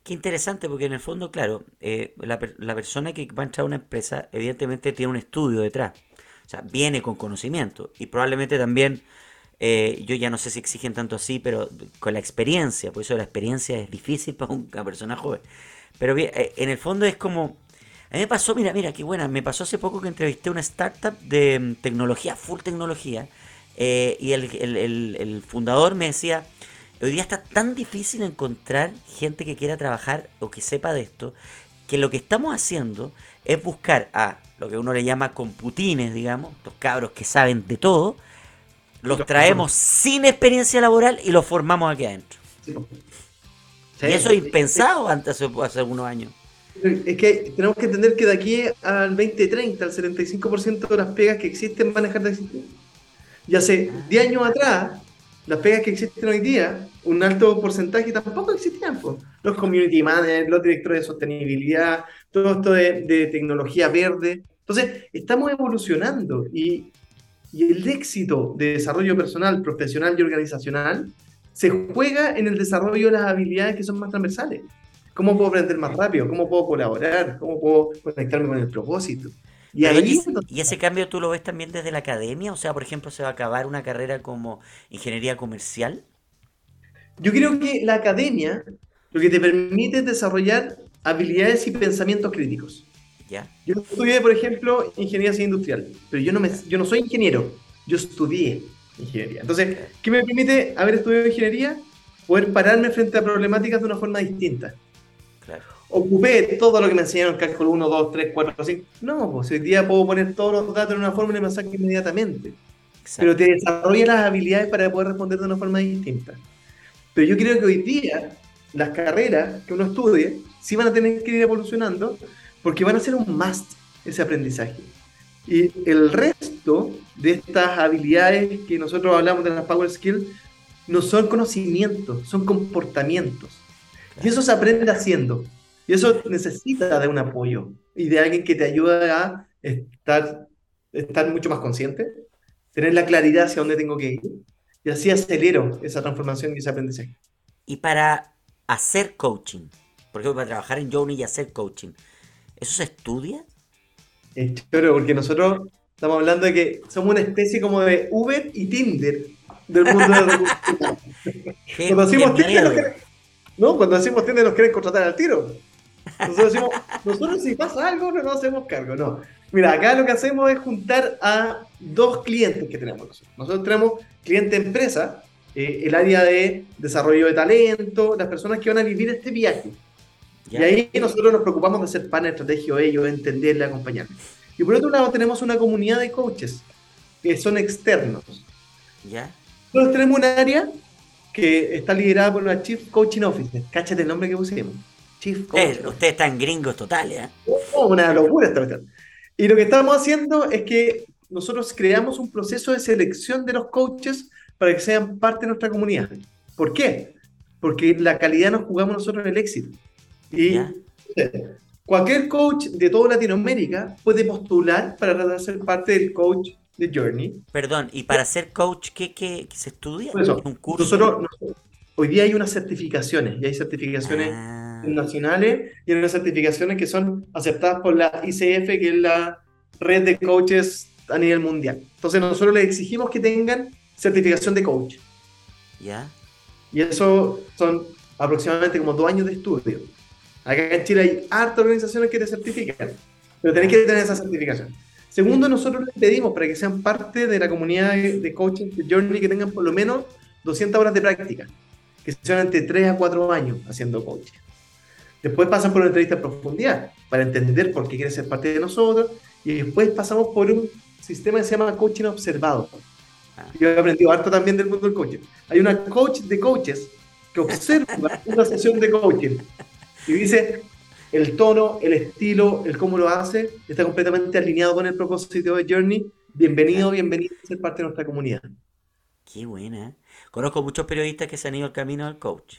Speaker 1: Qué interesante, porque en el fondo, claro, eh, la, persona que va a entrar a una empresa, evidentemente tiene un estudio detrás. O sea, viene con conocimiento y probablemente también, eh, yo ya no sé si exigen tanto así, pero con la experiencia, por eso la experiencia es difícil para una persona joven. Pero bien, eh, en el fondo es como, a mí me pasó, mira, mira, qué buena, me pasó hace poco que entrevisté una startup de mm, tecnología, full tecnología, eh, y el, fundador me decía, hoy día está tan difícil encontrar gente que quiera trabajar o que sepa de esto, que lo que estamos haciendo es buscar a lo que uno le llama computines, digamos, los cabros que saben de todo, los traemos sin experiencia laboral y los formamos aquí adentro. y eso es impensado antes hace algunos años.
Speaker 2: Es que tenemos que entender que de aquí al 2030, al 75% de las pegas que existen van a dejar de existir. Y hace 10 años atrás, las pegas que existen hoy día, un alto porcentaje tampoco existían. Los community managers, los directores de sostenibilidad, todo esto de, tecnología verde. Entonces, estamos evolucionando y, y el éxito de desarrollo personal, profesional y organizacional se juega en el desarrollo de las habilidades que son más transversales. ¿Cómo puedo aprender más rápido? ¿Cómo puedo colaborar? ¿Cómo puedo conectarme con el propósito?
Speaker 1: Y, ahí, y, ese cambio tú lo ves también desde la academia? O sea, por ejemplo, ¿se va a acabar una carrera como ingeniería comercial?
Speaker 2: Yo creo que la academia lo que te permite es desarrollar habilidades y pensamientos críticos.
Speaker 1: ¿Ya?
Speaker 2: Yo estudié, por ejemplo, ingeniería industrial, pero yo no, me, yo no soy ingeniero, yo estudié ingeniería. Entonces, ¿qué me permite haber estudiado ingeniería? Poder pararme frente a problemáticas de una forma distinta.
Speaker 1: Claro
Speaker 2: ocupé todo lo que me enseñaron, cálculo 1, 2, 3, 4, 5. No, pues hoy día puedo poner todos los datos en una fórmula y me saco inmediatamente. Pero te desarrolla las habilidades para poder responder de una forma distinta. Pero yo creo que hoy día las carreras que uno estudie sí van a tener que ir evolucionando porque van a ser un must ese aprendizaje. Y el resto de estas habilidades que nosotros hablamos de las Power Skills no son conocimientos, son comportamientos. Y eso se aprende haciendo. Y eso necesita de un apoyo y de alguien que te ayude a estar, estar mucho más consciente, tener la claridad hacia dónde tengo que ir y así acelero esa transformación y ese aprendizaje.
Speaker 1: Y para hacer coaching, por ejemplo, para trabajar en Journey y hacer coaching, ¿eso se estudia?
Speaker 2: Pero porque nosotros Estamos hablando de que somos una especie como de Uber y Tinder del mundo de recursos Cuando decimos Tinder, nos quieren, no, cuando decimos Tinder nos quieren contratar al tiro. Nosotros decimos, nosotros si pasa algo no nos hacemos cargo, no. Mira, acá lo que hacemos es juntar a dos clientes que tenemos nosotros. Nosotros tenemos cliente empresa, eh, el área de desarrollo de talento, las personas que van a vivir este viaje. Y ahí nosotros nos preocupamos de ser pan estratégico de ellos, de entenderle, acompañarles. Y por otro lado tenemos una comunidad de coaches que son externos.
Speaker 1: ¿Ya?
Speaker 2: Nosotros tenemos un área que está liderada por una Chief Coaching Officer. Cáchate el nombre que pusimos.
Speaker 1: Chief Coaching eh, Ustedes están gringos totales, ¿eh?
Speaker 2: Oh, una locura esta cuestión. Y lo que estamos haciendo es que nosotros creamos un proceso de selección de los coaches para que sean parte de nuestra comunidad. ¿Por qué? Porque la calidad nos jugamos nosotros en el éxito. Y cualquier coach de toda Latinoamérica puede postular para ser parte del coach de Journey.
Speaker 1: Perdón, y para ser coach, ¿qué, qué, se estudia?
Speaker 2: ¿Un curso? Nosotros, hoy día hay unas certificaciones, y hay certificaciones ah. nacionales y hay unas certificaciones que son aceptadas por la ICF, que es la red de coaches a nivel mundial. Entonces nosotros les exigimos que tengan certificación de coach.
Speaker 1: ¿Ya?
Speaker 2: Y eso son aproximadamente como dos años de estudio. Acá en Chile hay hartas organizaciones que te certifican, pero tenés que tener esa certificación. Segundo, nosotros les pedimos para que sean parte de la comunidad de coaching de Journey que tengan por lo menos 200 horas de práctica, que sean entre 3 a 4 años haciendo coaching. Después pasan por una entrevista en profundidad para entender por qué quieren ser parte de nosotros y después pasamos por un sistema que se llama coaching observado. Ah. Yo he aprendido harto también del mundo del coaching. Hay una coach de coaches que observa una sesión de coaching y dice, el tono, el estilo, el cómo lo hace, está completamente alineado con el propósito de Journey. Bienvenido, bienvenido a ser parte de nuestra comunidad.
Speaker 1: Qué buena. Conozco muchos periodistas que se han ido al camino del coach.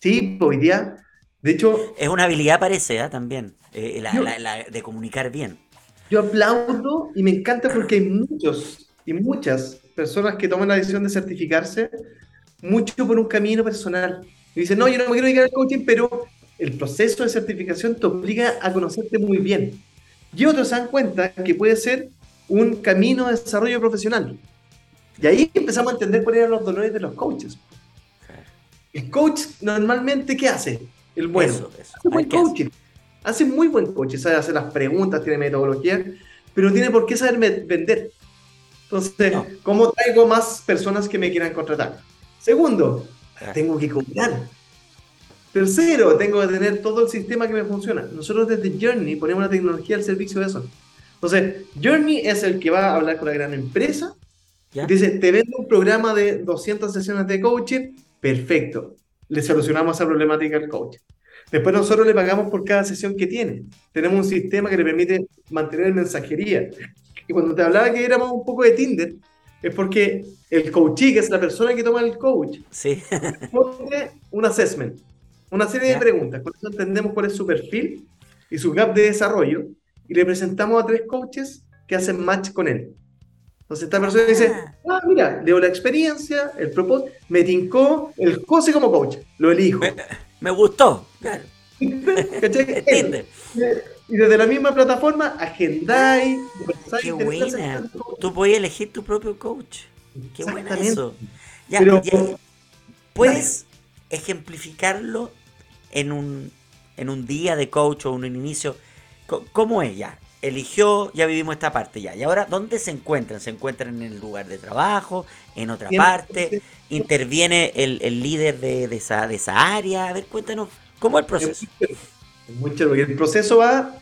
Speaker 2: Sí, hoy día, de hecho...
Speaker 1: Es una habilidad, parece, ¿eh? también, eh, la, de comunicar bien.
Speaker 2: Yo aplaudo y me encanta porque hay muchos y muchas personas que toman la decisión de certificarse mucho por un camino personal. Y dicen, no, yo no me quiero dedicar al coaching, pero el proceso de certificación te obliga a conocerte muy bien. Y otros se dan cuenta que puede ser un camino de desarrollo profesional. Y ahí empezamos a entender cuáles eran los dolores de los coaches. El coach normalmente, ¿qué hace? El bueno. Hace buen coaching. Hace muy buen coaching. Sabe hacer las preguntas, tiene metodología, pero no tiene por qué saber vender. Entonces, ¿cómo traigo más personas que me quieran contratar? Segundo, tengo que cobrar. Tercero, tengo que tener todo el sistema que me funciona. Nosotros desde Journey ponemos la tecnología al servicio de eso. Entonces, Journey es el que va a hablar con la gran empresa. Dice, te vendo un programa de 200 sesiones de coaching. Perfecto. Le solucionamos esa problemática al coach. Después nosotros le pagamos por cada sesión que tiene. Tenemos un sistema que le permite mantener mensajería. Y cuando te hablaba que éramos un poco de Tinder, es porque el coachee, que es la persona que toma el coach,
Speaker 1: sí.
Speaker 2: pone un assessment una serie de preguntas. Con eso entendemos cuál es su perfil y su gap de desarrollo y le presentamos a tres coaches que hacen match con él. Entonces esta persona dice, ah, ah mira, leo la experiencia, el propósito, me tincó el José como coach, lo elijo.
Speaker 1: Me, gustó,
Speaker 2: y desde la misma plataforma, agendáis,
Speaker 1: Qué buena. Tú puedes elegir tu propio coach. Qué buena eso. Ya, puedes ejemplificarlo en un, en un día de coach o un inicio? ¿Cómo es ya? Eligió, ya vivimos esta parte ya. ¿Y ahora dónde se encuentran? ¿Se encuentran en el lugar de trabajo? ¿En otra parte? ¿Interviene el, el líder de, de, esa, de esa área? A ver, cuéntanos, ¿cómo es el proceso?
Speaker 2: Mucho, el proceso va,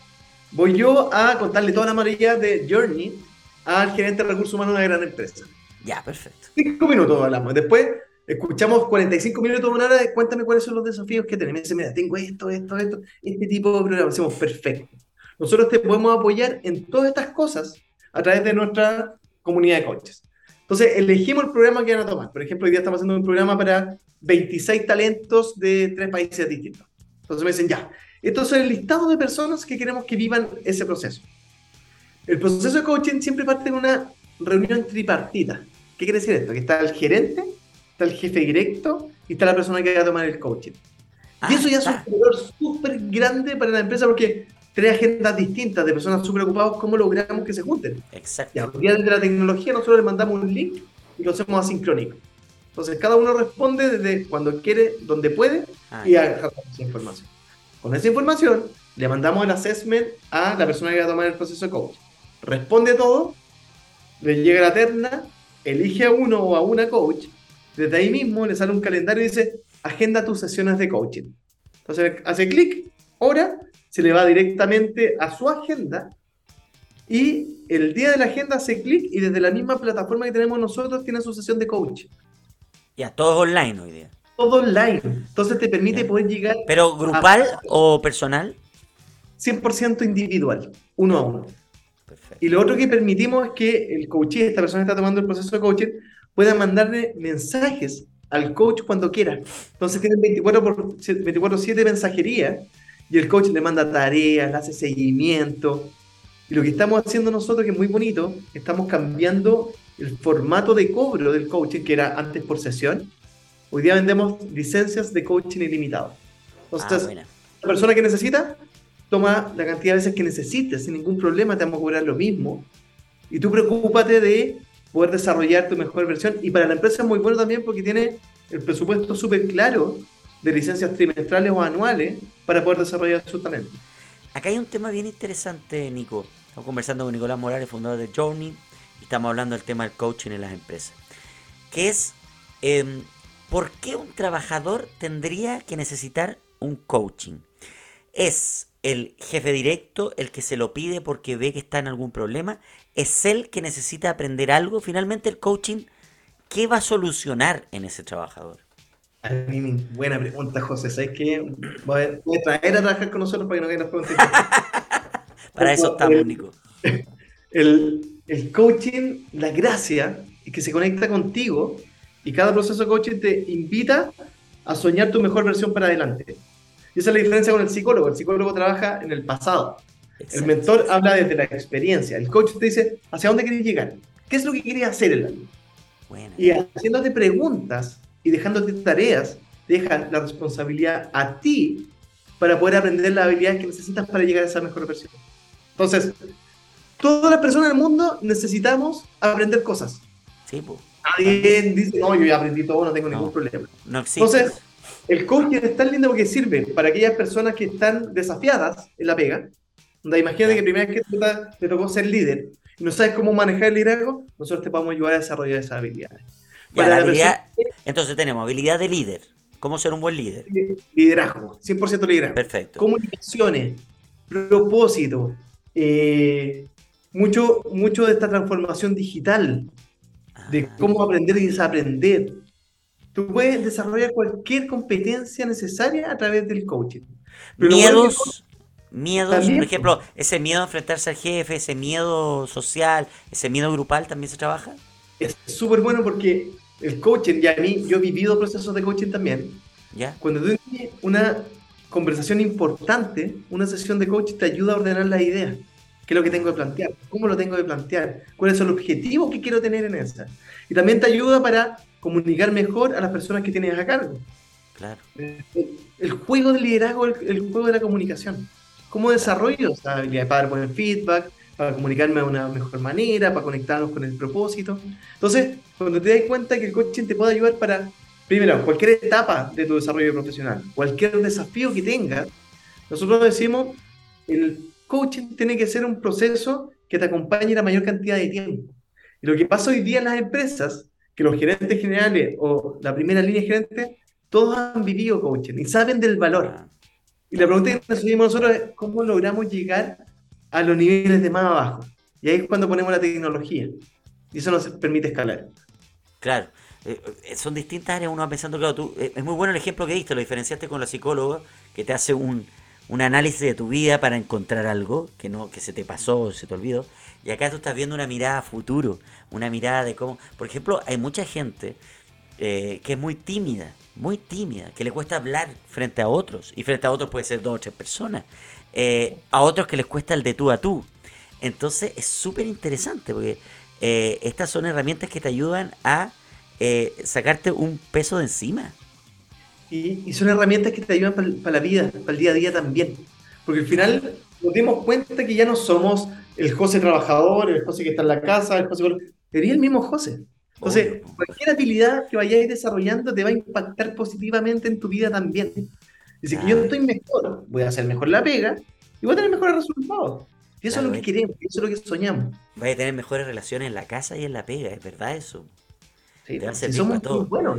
Speaker 2: voy yo a contarle toda la amarilla de Journey al gerente de recursos humanos de una gran empresa.
Speaker 1: Ya, perfecto.
Speaker 2: Cinco minutos hablamos. Después Escuchamos 45 minutos, una hora, de, cuéntame cuáles son los desafíos que tenemos. Me dice, tengo esto, esto, esto, este tipo de programa. Decimos, perfecto. Nosotros te podemos apoyar en todas estas cosas a través de nuestra comunidad de coaches. Entonces, elegimos el programa que van a tomar. Por ejemplo, hoy día estamos haciendo un programa para 26 talentos de tres países distintos. Entonces me dicen, ya, esto es el listado de personas que queremos que vivan ese proceso. El proceso de coaching siempre parte de una reunión tripartita. ¿Qué quiere decir esto? Que está el gerente, está el jefe directo y está la persona que va a tomar el coaching. y eso ya es un valor súper grande para la empresa porque tres agendas distintas de personas súper ocupadas, ¿cómo logramos que se junten?
Speaker 1: Exacto.
Speaker 2: Ya, día desde la tecnología nosotros le mandamos un link y lo hacemos asincrónico. Entonces cada uno responde desde cuando quiere, donde puede
Speaker 1: Ah,
Speaker 2: y
Speaker 1: ya.
Speaker 2: agarra esa información. Con esa información le mandamos el assessment a la persona que va a tomar el proceso de coach. Responde todo, le llega la terna, elige a uno o a una coach, desde ahí mismo le sale un calendario y dice, agenda tus sesiones de coaching. Entonces hace clic, hora, se le va directamente a su agenda y el día de la agenda hace clic y desde la misma plataforma que tenemos nosotros tiene su sesión de coaching.
Speaker 1: Ya, todo online hoy día.
Speaker 2: Todo online. Entonces te permite
Speaker 1: Ya.
Speaker 2: poder llegar
Speaker 1: ¿Pero grupal o personal?
Speaker 2: 100% individual, uno a uno.
Speaker 1: Perfecto.
Speaker 2: Y lo otro que permitimos es que el coachee, esta persona que está tomando el proceso de coaching, pueda mandarle mensajes al coach cuando quiera. Entonces tienen 24 por 24/7 mensajería y el coach le manda tareas, le hace seguimiento. Y lo que estamos haciendo nosotros, que es muy bonito, estamos cambiando el formato de cobro del coaching, que era antes por sesión. Hoy día vendemos licencias de coaching ilimitado.
Speaker 1: Ah,
Speaker 2: Entonces,
Speaker 1: buena.
Speaker 2: la persona que necesita, toma la cantidad de veces que necesites, sin ningún problema, te vamos a cobrar lo mismo. Y tú preocúpate de poder desarrollar tu mejor versión. Y para la empresa es muy bueno también porque tiene el presupuesto súper claro de licencias trimestrales o anuales para poder desarrollar su talento.
Speaker 1: Acá hay un tema bien interesante, Nico. Estamos conversando con Nicolás Morales, fundador de Journey, y estamos hablando del tema del coaching en las empresas. Que es, em, ¿por qué un trabajador tendría que necesitar un coaching? ¿Es el jefe directo el que se lo pide porque ve que está en algún problema? ¿Es él que necesita aprender algo? Finalmente el coaching, ¿qué va a solucionar en ese trabajador?
Speaker 2: A mí me- buena pregunta, José. ¿Sabes qué? Voy a, voy a traer a trabajar con nosotros para que no queden las preguntas.
Speaker 1: Para eso estamos, Nico.
Speaker 2: el, el coaching, la gracia es que se conecta contigo y cada proceso de coaching te invita a soñar tu mejor versión para adelante. Y esa es la diferencia con el psicólogo. El psicólogo trabaja en el pasado. El
Speaker 1: Exacto.
Speaker 2: mentor habla desde la experiencia. El coach te dice, ¿hacia dónde querés llegar? ¿Qué es lo que querías hacer en la vida?
Speaker 1: Buena.
Speaker 2: Y haciéndote preguntas y dejándote tareas, dejan la responsabilidad a ti para poder aprender las habilidades que necesitas para llegar a esa mejor versión. Entonces, todas las personas del mundo necesitamos aprender cosas.
Speaker 1: Sí, po.
Speaker 2: Nadie dice, no, yo ya aprendí todo, no tengo
Speaker 1: No.
Speaker 2: ningún problema.
Speaker 1: No existe.
Speaker 2: Entonces, el coaching es tan lindo porque sirve para aquellas personas que están desafiadas en la pega. Donde imagínate que primera vez que te, tocó ser líder y no sabes cómo manejar el liderazgo, nosotros te podemos ayudar a desarrollar esas habilidades.
Speaker 1: Ya, la entonces tenemos habilidad de líder. ¿Cómo ser un buen líder?
Speaker 2: Liderazgo, 100% liderazgo.
Speaker 1: Perfecto.
Speaker 2: Comunicaciones, propósito, eh, mucho, mucho de esta transformación digital, de
Speaker 1: Ah,
Speaker 2: cómo aprender y desaprender. Tú puedes desarrollar cualquier competencia necesaria a través del coaching. Pero
Speaker 1: miedos, miedos,
Speaker 2: También,
Speaker 1: por ejemplo, ese miedo a enfrentarse al jefe, ese miedo social, ese miedo grupal también se trabaja.
Speaker 2: es súper bueno porque el coaching, y a mí, yo he vivido procesos de coaching también,
Speaker 1: ¿Ya?
Speaker 2: cuando tú tienes una conversación importante, una sesión de coaching te ayuda a ordenar las ideas. ¿Qué es lo que tengo que plantear? ¿Cómo lo tengo que plantear? ¿Cuál es el objetivo que quiero tener en esa? Y también te ayuda para comunicar mejor a las personas que tienes a cargo.
Speaker 1: Claro.
Speaker 2: El, el juego del liderazgo, el, el juego de la comunicación. ¿Cómo desarrollo esa habilidad para dar buen feedback, para comunicarme de una mejor manera, para conectarnos con el propósito? Entonces, cuando te das cuenta que el coaching te puede ayudar para, primero, cualquier etapa de tu desarrollo profesional, cualquier desafío que tengas, nosotros decimos, el coaching tiene que ser un proceso que te acompañe la mayor cantidad de tiempo. Y lo que pasa hoy día en las empresas, que los gerentes generales o la primera línea de gerentes, todos han vivido coaching y saben del valor. Y la pregunta que nos hacemos nosotros es, ¿cómo logramos llegar a los niveles de más abajo? Y ahí es cuando ponemos la tecnología. Y eso nos permite escalar.
Speaker 1: Claro. Eh, eh, son distintas áreas, uno va pensando, claro, tú, eh, es muy bueno el ejemplo que diste, lo diferenciaste con la psicóloga, que te hace un, un análisis de tu vida para encontrar algo que no que se te pasó, se te olvidó. Y acá tú estás viendo una mirada a futuro, una mirada de cómo... Por ejemplo, hay mucha gente eh, que es muy tímida, muy tímida, que le cuesta hablar frente a otros, y frente a otros puede ser dos o tres personas, eh, a otros que les cuesta el de tú a tú. Entonces es súper interesante porque eh, estas son herramientas que te ayudan a eh, sacarte un peso de encima.
Speaker 2: Y, son herramientas que te ayudan para la vida, para el día a día también. Porque al final nos dimos cuenta que ya no somos el José trabajador, el José que está en la casa, el José... Sería el mismo José. Entonces, cualquier habilidad que vayáis desarrollando te va a impactar positivamente en tu vida también. Dice que yo estoy mejor, voy a hacer mejor la pega y voy a tener mejores resultados. Y eso es lo que queremos, eso es lo que soñamos.
Speaker 1: Vais a tener mejores relaciones en la casa y en la pega, es verdad eso.
Speaker 2: Sí, te va a si somos todo. buenos,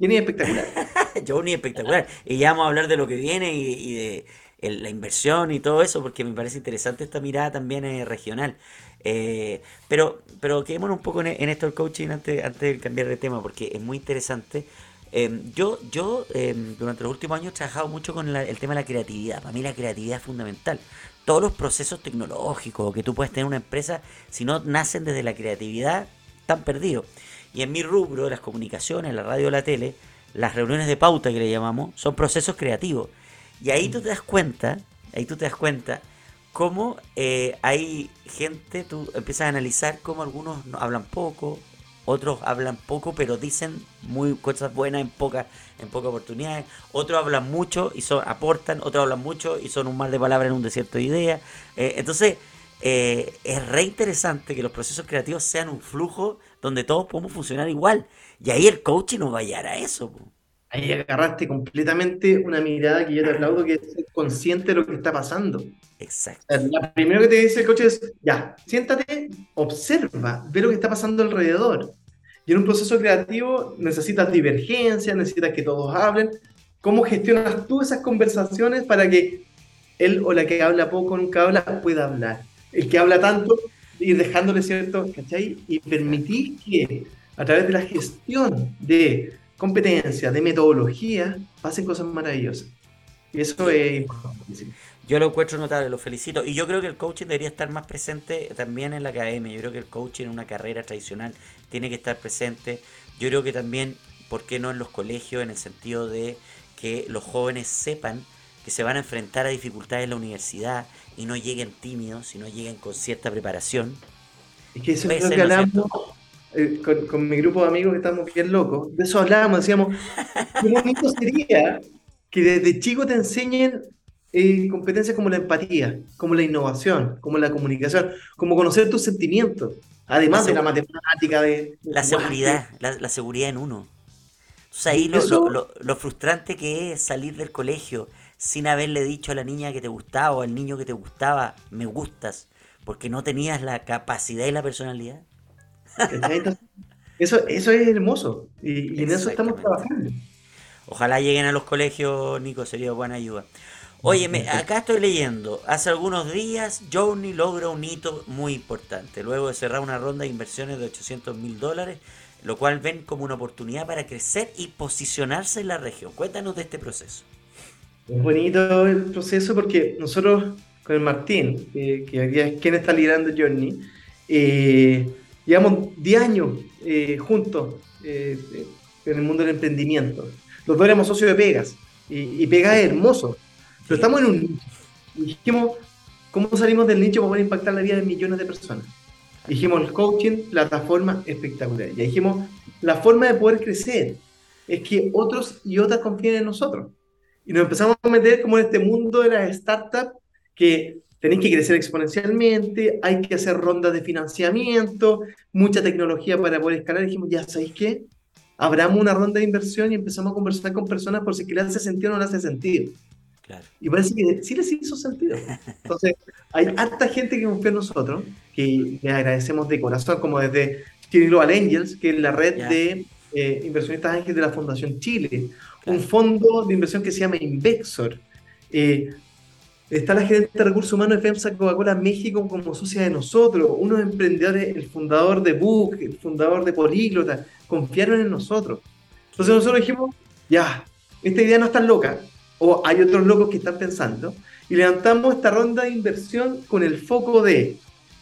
Speaker 2: Johnny espectacular.
Speaker 1: Johnny espectacular. Y ya vamos a hablar de lo que viene y, de la inversión y todo eso, porque me parece interesante esta mirada también eh, regional. Eh, pero, pero quedémonos un poco en, esto del coaching antes, antes de cambiar de tema, porque es muy interesante. Em, yo, yo em, durante los últimos años he trabajado mucho con el tema de la creatividad. Para mí la creatividad es fundamental. Todos los procesos tecnológicos que tú puedes tener en una empresa, si no nacen desde la creatividad, están perdidos. Y en mi rubro, las comunicaciones, la radio, la tele, las reuniones de pauta que le llamamos, son procesos creativos. Y ahí tú te das cuenta, ahí tú te das cuenta cómo eh, hay gente, tú empiezas a analizar cómo algunos hablan poco, otros hablan poco pero dicen muy cosas buenas en pocas en pocas oportunidades, otros hablan mucho y son aportan, otros hablan mucho y son un mar de palabras en un desierto de ideas. Eh, entonces, eh, es re interesante que los procesos creativos sean un flujo donde todos podemos funcionar igual. Y ahí el coaching nos va a a eso
Speaker 2: ahí agarraste completamente una mirada que yo te aplaudo, que es consciente de lo que está pasando.
Speaker 1: Exacto.
Speaker 2: Lo primero que te dice el coach es, ya, siéntate, observa, ve lo que está pasando alrededor. Y en un proceso creativo necesitas divergencia, necesitas que todos hablen. ¿Cómo gestionas tú esas conversaciones para que él o la que habla poco nunca habla pueda hablar? El que habla tanto, ir dejándole cierto, ¿cachai? Y permitir que a través de la gestión de competencia, de metodología, pasen cosas maravillosas. Y eso es importantísimo.
Speaker 1: Yo lo encuentro notable, lo felicito. Y yo creo que el coaching debería estar más presente también en la academia. Yo creo que el coaching en una carrera tradicional tiene que estar presente. Yo creo que también, ¿por qué no en los colegios? En el sentido de que los jóvenes sepan que se van a enfrentar a dificultades en la universidad y no lleguen tímidos, sino lleguen con cierta preparación.
Speaker 2: Es que eso es lo que hablamos eh, con, mi grupo de amigos que estamos bien locos, de eso hablábamos, decíamos, qué bonito sería que desde chico te enseñen eh, competencias como la empatía, como la innovación, como la comunicación, como conocer tus sentimientos, además de la matemática, de...
Speaker 1: La seguridad, la, seguridad en uno. Entonces ahí lo, lo, lo, frustrante que es salir del colegio sin haberle dicho a la niña que te gustaba o al niño que te gustaba, me gustas, porque no tenías la capacidad y la personalidad.
Speaker 2: Eso, eso es hermoso y, en eso estamos trabajando.
Speaker 1: Ojalá lleguen a los colegios, Nico, sería buena ayuda. Oye, acá estoy leyendo, hace algunos días Journey logra un hito muy importante, luego de cerrar una ronda de inversiones de 800 mil dólares, lo cual ven como una oportunidad para crecer y posicionarse en la región. Cuéntanos de este proceso.
Speaker 2: Es bonito el proceso porque nosotros con el Martín, que es quien está liderando Journey, eh, Llevamos 10 años eh, juntos eh, en el mundo del emprendimiento. Los dos éramos socios de Pegas y, y Pegas es hermoso, pero estamos en un nicho. dijimos, ¿cómo salimos del nicho para poder impactar la vida de millones de personas? Dijimos, el coaching, plataforma espectacular. Y dijimos, la forma de poder crecer es que otros y otras confíen en nosotros. Y nos empezamos a meter como en este mundo de las startups que tenéis que crecer exponencialmente, hay que hacer rondas de financiamiento, mucha tecnología para poder escalar. Y dijimos, ya, ¿sabéis qué? Abramos una ronda de inversión y empezamos a conversar con personas por si que le hace sentido o no le hace sentido. Y parece que sí les hizo sentido. Entonces, hay harta gente que confía en nosotros, que le agradecemos de corazón, como desde Chile Global Angels, que es la red de eh, inversionistas ángeles de la Fundación Chile, un fondo de inversión que se llama Invexor. Eh, Está la gerente de recursos humanos de FEMSA Coca-Cola México como socia de nosotros. Unos emprendedores, el fundador de Book, el fundador de Políglota, confiaron en nosotros. Entonces nosotros dijimos, ya, esta idea no está loca, o hay otros locos que están pensando, y levantamos esta ronda de inversión con el foco de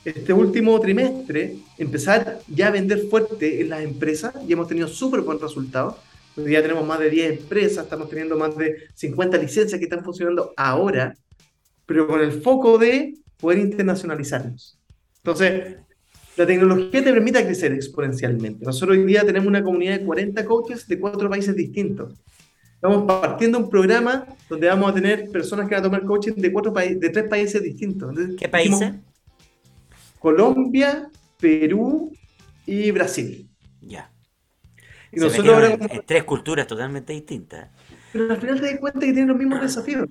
Speaker 2: este último trimestre empezar ya a vender fuerte en las empresas y hemos tenido súper buen resultados. Ya tenemos más de 10 empresas, estamos teniendo más de 50 licencias que están funcionando ahora pero con el foco de poder internacionalizarnos. Entonces, la tecnología te permite crecer exponencialmente. Nosotros hoy día tenemos una comunidad de 40 coaches de cuatro países distintos. Estamos partiendo un programa donde vamos a tener personas que van a tomar coaching de cuatro de tres países distintos.
Speaker 1: ¿Qué países?
Speaker 2: Colombia, Perú y Brasil.
Speaker 1: Ya.
Speaker 2: Y nosotros ahora,
Speaker 1: en, tres culturas totalmente distintas.
Speaker 2: Pero al final te das cuenta que tienen los mismos desafíos.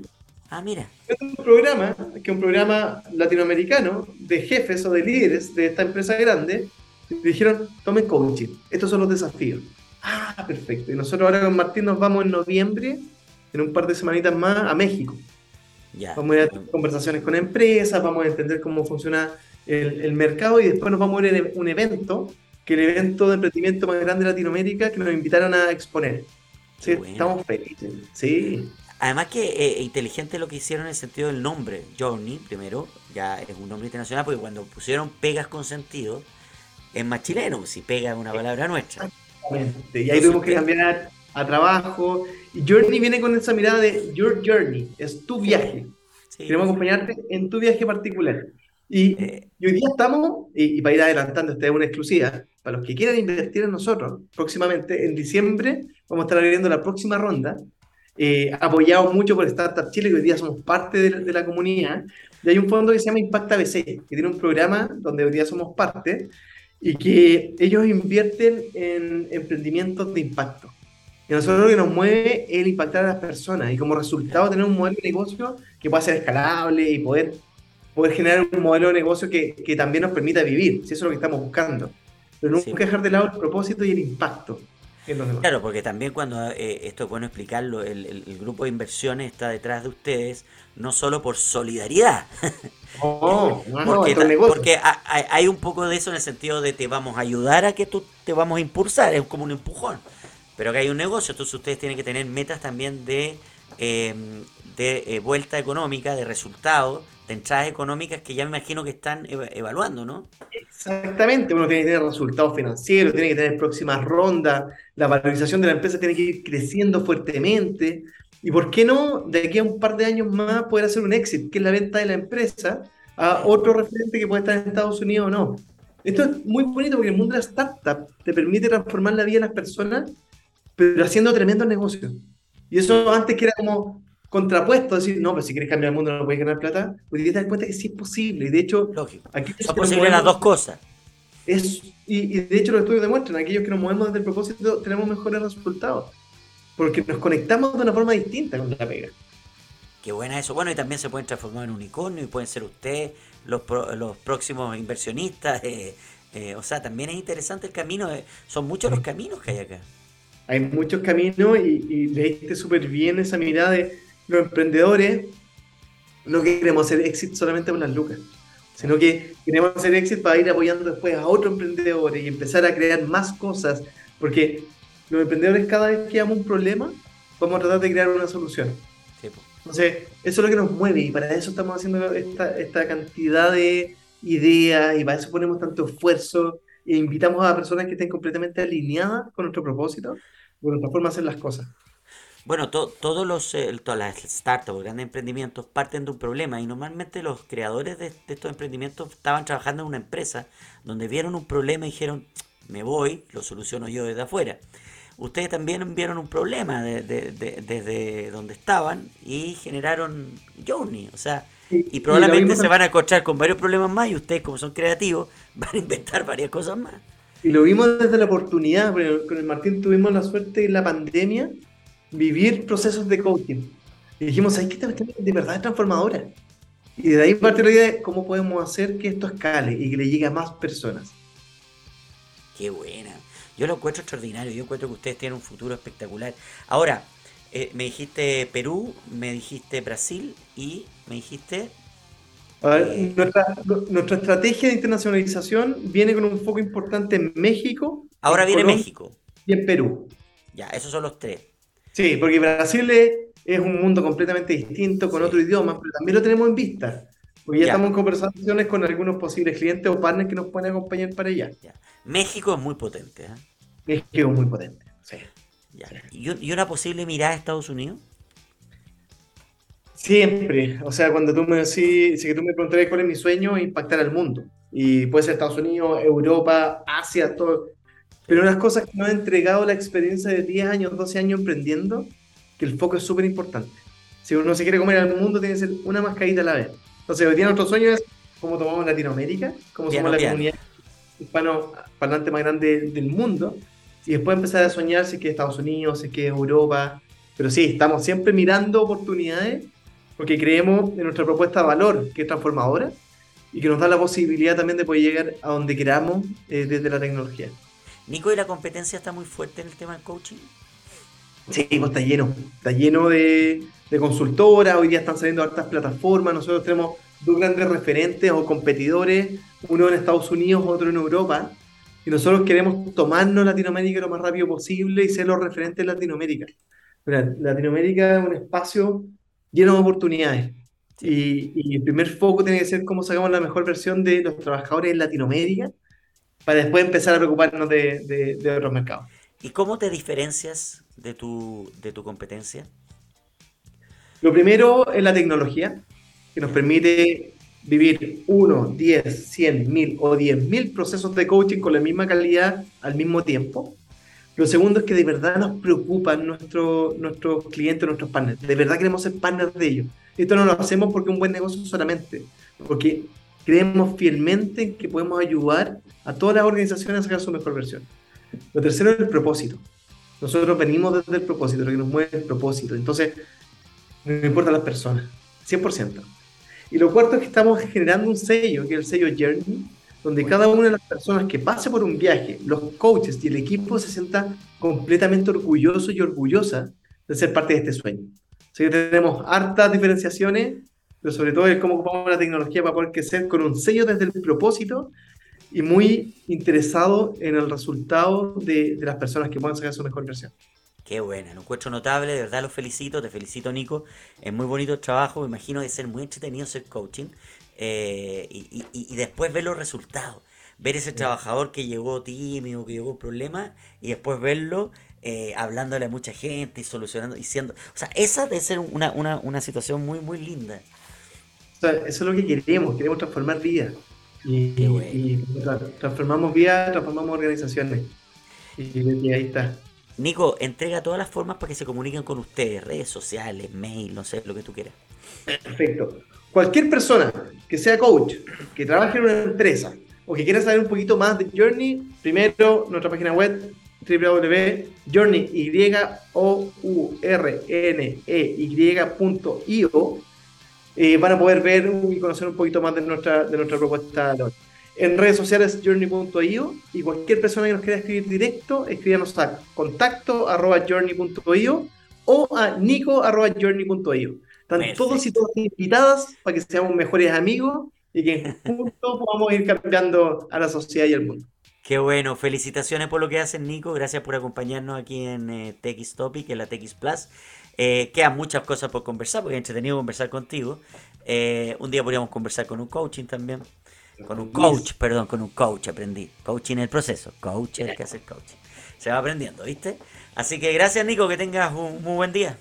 Speaker 1: Ah, mira.
Speaker 2: Es un programa, que es un programa latinoamericano de jefes o de líderes de esta empresa grande, dijeron, tomen coaching, estos son los desafíos. Ah, perfecto. Y nosotros ahora con Martín nos vamos en noviembre, en un par de semanitas más, a México.
Speaker 1: Ya.
Speaker 2: Vamos a tener conversaciones con empresas, vamos a entender cómo funciona el, el, mercado y después nos vamos a ir a un evento, que es el evento de emprendimiento más grande de Latinoamérica, que nos invitaron a exponer. Sí, estamos felices. Sí.
Speaker 1: Además que eh, inteligente lo que hicieron en el sentido del nombre. Journey, primero, ya es un nombre internacional, porque cuando pusieron pegas con sentido, es más chileno, si pega es una palabra nuestra.
Speaker 2: Exactamente. Y ahí tuvimos que cambiar a trabajo. Y Journey viene con esa mirada de Your Journey, es tu viaje. Sí. Queremos acompañarte en tu viaje particular. Y,
Speaker 1: Eh.
Speaker 2: y hoy día estamos, y, y para ir adelantando, esta es una exclusiva, para los que quieran invertir en nosotros, próximamente, en diciembre, vamos a estar abriendo la próxima ronda, eh, apoyados mucho por Startup Chile, que hoy día somos parte de, de, la comunidad, y hay un fondo que se llama Impacta BC, que tiene un programa donde hoy día somos parte, y que ellos invierten en emprendimientos de impacto. Y a nosotros lo que nos mueve es el impactar a las personas, y como resultado tener un modelo de negocio que pueda ser escalable y poder, poder generar un modelo de negocio que, que también nos permita vivir, si eso es lo que estamos buscando. Pero nunca
Speaker 1: Sí.
Speaker 2: dejar de lado el propósito y el impacto. En los demás.
Speaker 1: Claro, porque también cuando eh, esto es bueno explicarlo, el, el- el grupo de inversiones está detrás de ustedes no solo por solidaridad,
Speaker 2: No, no,
Speaker 1: porque,
Speaker 2: negocio.
Speaker 1: porque ha- hay, hay un poco de eso en el sentido de te vamos a ayudar a que tú te vamos a impulsar, es como un empujón. Pero que hay un negocio, entonces ustedes tienen que tener metas también de, eh, de eh, vuelta económica, de resultados, de entradas económicas que ya me imagino que están eva- evaluando, ¿no?
Speaker 2: Exactamente, uno tiene que tener resultados financieros, tiene que tener próximas rondas, la valorización de la empresa tiene que ir creciendo fuertemente. Y por qué no, de aquí a un par de años más, poder hacer un exit, que es la venta de la empresa a otro referente que puede estar en Estados Unidos o no. Esto es muy bonito porque el mundo de la startup te permite transformar la vida de las personas, pero haciendo tremendos negocios. Y eso antes que era como contrapuesto, decir, no, pero si quieres cambiar el mundo no puedes ganar plata. Hoy día te das cuenta que sí es posible. Y de hecho,
Speaker 1: Lógico.
Speaker 2: aquí
Speaker 1: Son posibles las dos cosas.
Speaker 2: es, y, y de hecho los estudios demuestran, aquellos que nos movemos desde el propósito tenemos mejores resultados, porque nos conectamos de una forma distinta con la pega.
Speaker 1: Qué buena eso. Bueno, y también se pueden transformar en unicornio y pueden ser ustedes los, pro- los próximos inversionistas. eh, eh, o sea, también es interesante el camino. eh, son muchos los caminos que hay acá.
Speaker 2: Hay muchos caminos y, y leíste súper bien esa mirada de los emprendedores. No queremos hacer éxito solamente con las lucas, sino que queremos hacer éxito para ir apoyando después a otros emprendedores y empezar a crear más cosas, porque los emprendedores cada vez que damos un problema, vamos a tratar de crear una solución.
Speaker 1: Sí.
Speaker 2: Entonces, eso es lo que nos mueve y para eso estamos haciendo esta, esta cantidad de ideas y para eso ponemos tanto esfuerzo e invitamos a personas que estén completamente alineadas con nuestro propósito, con nuestra forma de hacer las cosas.
Speaker 1: Bueno, to- todos los eh, todas las startups, grandes emprendimientos parten de un problema y normalmente los creadores de, de estos emprendimientos estaban trabajando en una empresa donde vieron un problema y dijeron, me voy, lo soluciono yo desde afuera. Ustedes también vieron un problema de- de- de- desde donde estaban y generaron Journey, o sea, y probablemente se van a encontrar con varios problemas más y ustedes como son creativos van a inventar varias cosas más.
Speaker 2: Y lo vimos desde la oportunidad, con el Martín tuvimos la suerte en la pandemia vivir procesos de coaching. Y dijimos. Esta cuestión de verdad es transformadora. Y de ahí partió la idea de cómo podemos hacer que esto escale y que le llegue a más personas.
Speaker 1: Qué buena. Yo lo encuentro extraordinario. Yo encuentro que ustedes tienen un futuro espectacular. Ahora, eh, me dijiste Perú, me dijiste Brasil y me dijiste.
Speaker 2: A ver,
Speaker 1: Eh.
Speaker 2: nuestra, nuestra estrategia de internacionalización viene con un foco importante en México,
Speaker 1: Ahora
Speaker 2: en
Speaker 1: viene
Speaker 2: Colombia
Speaker 1: México.
Speaker 2: y en Perú.
Speaker 1: Ya, esos son los tres.
Speaker 2: Sí, porque Brasil es, un mundo completamente distinto, con
Speaker 1: Sí.
Speaker 2: otro idioma, pero también lo tenemos en vista. Porque ya,
Speaker 1: Ya.
Speaker 2: estamos en conversaciones con algunos posibles clientes o partners que nos pueden acompañar para allá.
Speaker 1: Ya. México es muy potente. ¿eh?
Speaker 2: Es que es muy potente. Sí.
Speaker 1: Ya. ¿Y, un- y una posible mirada a Estados Unidos?
Speaker 2: Siempre. O sea, cuando tú me decís, si que tú me preguntaras cuál es mi sueño, impactar al mundo. Y puede ser Estados Unidos, Europa, Asia, todo. Pero unas cosas que nos ha entregado la experiencia de 10 años, 12 años emprendiendo, que el foco es súper importante. Si uno se quiere comer al mundo, tiene que ser una mascarita a la vez. Entonces, hoy día nuestro sueño es cómo tomamos Latinoamérica, cómo somos la comunidad hispano parlante más grande del mundo, y después empezar a soñar si es que Estados Unidos, si es que Europa. Pero sí, estamos siempre mirando oportunidades porque creemos en nuestra propuesta de valor, que es transformadora, y que nos da la posibilidad también de poder llegar a donde queramos eh, desde la tecnología.
Speaker 1: Nico, ¿y la competencia está muy fuerte en el tema del coaching?
Speaker 2: Sí, pues está lleno, está lleno de, de consultoras, hoy día están saliendo hartas plataformas, nosotros tenemos dos grandes referentes o competidores, uno en Estados Unidos, otro en Europa, y nosotros queremos tomarnos Latinoamérica lo más rápido posible y ser los referentes en Latinoamérica. Latinoamérica es un espacio lleno de oportunidades. Y, el primer foco tiene que ser cómo sacamos la mejor versión de los trabajadores en Latinoamérica para después empezar a preocuparnos de, de otros mercados.
Speaker 1: ¿Y cómo te diferencias de tu, de tu competencia?
Speaker 2: Lo primero es la tecnología, que nos permite vivir 1, 10, 100, 1000 o 10.000 procesos de coaching con la misma calidad al mismo tiempo. Lo segundo es que de verdad nos preocupan nuestro, nuestros clientes, nuestros partners. De verdad queremos ser partners de ellos. Esto no lo hacemos porque es un buen negocio solamente, porque creemos fielmente en que podemos ayudar a todas las organizaciones a sacar su mejor versión. Lo tercero es el propósito. Nosotros venimos desde el propósito, lo que nos mueve es el propósito. Entonces, no importa las personas, 100%. Y lo cuarto es que estamos generando un sello, que es el sello Journey, donde cada una de las personas que pase por un viaje, los coaches y el equipo se sienta completamente orgulloso y orgullosa de ser parte de este sueño. Así que tenemos hartas diferenciaciones, pero sobre todo el cómo ocupamos la tecnología para poder crecer con un sello desde el propósito y muy interesado en el resultado de, de las personas que puedan sacar su mejor versión.
Speaker 1: Qué buena, lo encuentro notable, de verdad los felicito, te felicito Nico, es muy bonito el trabajo, me imagino de ser muy entretenido ser coaching eh, y, después ver los resultados, ver ese trabajador que llegó tímido, que llegó con problemas y después verlo eh, hablándole a mucha gente y solucionando, y siendo, o sea, esa debe ser una, una, una situación muy, muy linda.
Speaker 2: Eso es lo que queremos, queremos transformar vidas. Y, y, transformamos vidas, transformamos organizaciones. y ahí está.
Speaker 1: Nico, entrega todas las formas para que se comuniquen con ustedes, redes sociales, mail, no sé, lo que tú quieras.
Speaker 2: Perfecto. Cualquier persona que sea coach, que trabaje en una empresa o que quiera saber un poquito más de Journey, primero nuestra página web www.journey.io eh, van a poder ver y conocer un poquito más de nuestra, de nuestra propuesta en redes sociales journey.io y cualquier persona que nos quiera escribir directo, escríbanos a contacto arroba journey.io o a nico arroba journey.io. Están todos y todas invitadas para que seamos mejores amigos y que juntos podamos ir cambiando a la sociedad y al mundo.
Speaker 1: Qué bueno, felicitaciones por lo que hacen Nico, gracias por acompañarnos aquí en eh, TX Topic, en la TX Plus. Eh, quedan muchas cosas por conversar, porque es entretenido conversar contigo. Eh, un día podríamos conversar con un coaching también. Con un coach, perdón, con un coach aprendí. Coaching el proceso. Coach es el que hace el coaching. Se va aprendiendo, ¿viste? Así que gracias, Nico, que tengas un muy buen día.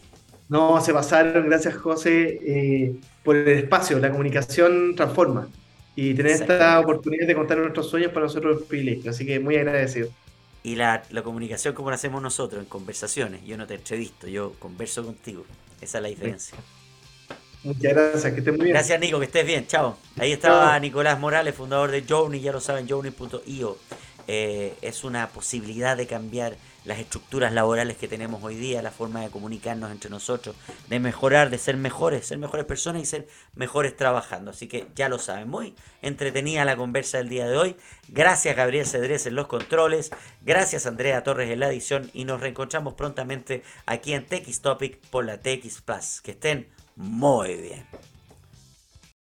Speaker 2: No, se pasaron. Gracias, José, eh, por el espacio. La comunicación transforma. Y tener esta oportunidad de contar nuestros sueños para nosotros es un privilegio. Así que muy agradecido.
Speaker 1: Y la, la comunicación como la hacemos nosotros, en conversaciones. Yo no te entrevisto, yo converso contigo. Esa es la diferencia.
Speaker 2: Muchas gracias, que estés muy bien.
Speaker 1: Gracias, Nico, que estés bien. Chao. Ahí estaba Nicolás Morales, fundador de Journey, ya lo saben, journey.io. Eh, es una posibilidad de cambiar las estructuras laborales que tenemos hoy día, la forma de comunicarnos entre nosotros, de mejorar, de ser mejores, ser mejores personas y ser mejores trabajando. Así que ya lo saben, muy entretenida la conversa del día de hoy. Gracias Gabriel Cedrés en los controles, gracias Andrea Torres en la edición y nos reencontramos prontamente aquí en TX Topic por la TX Plus. Que estén muy bien.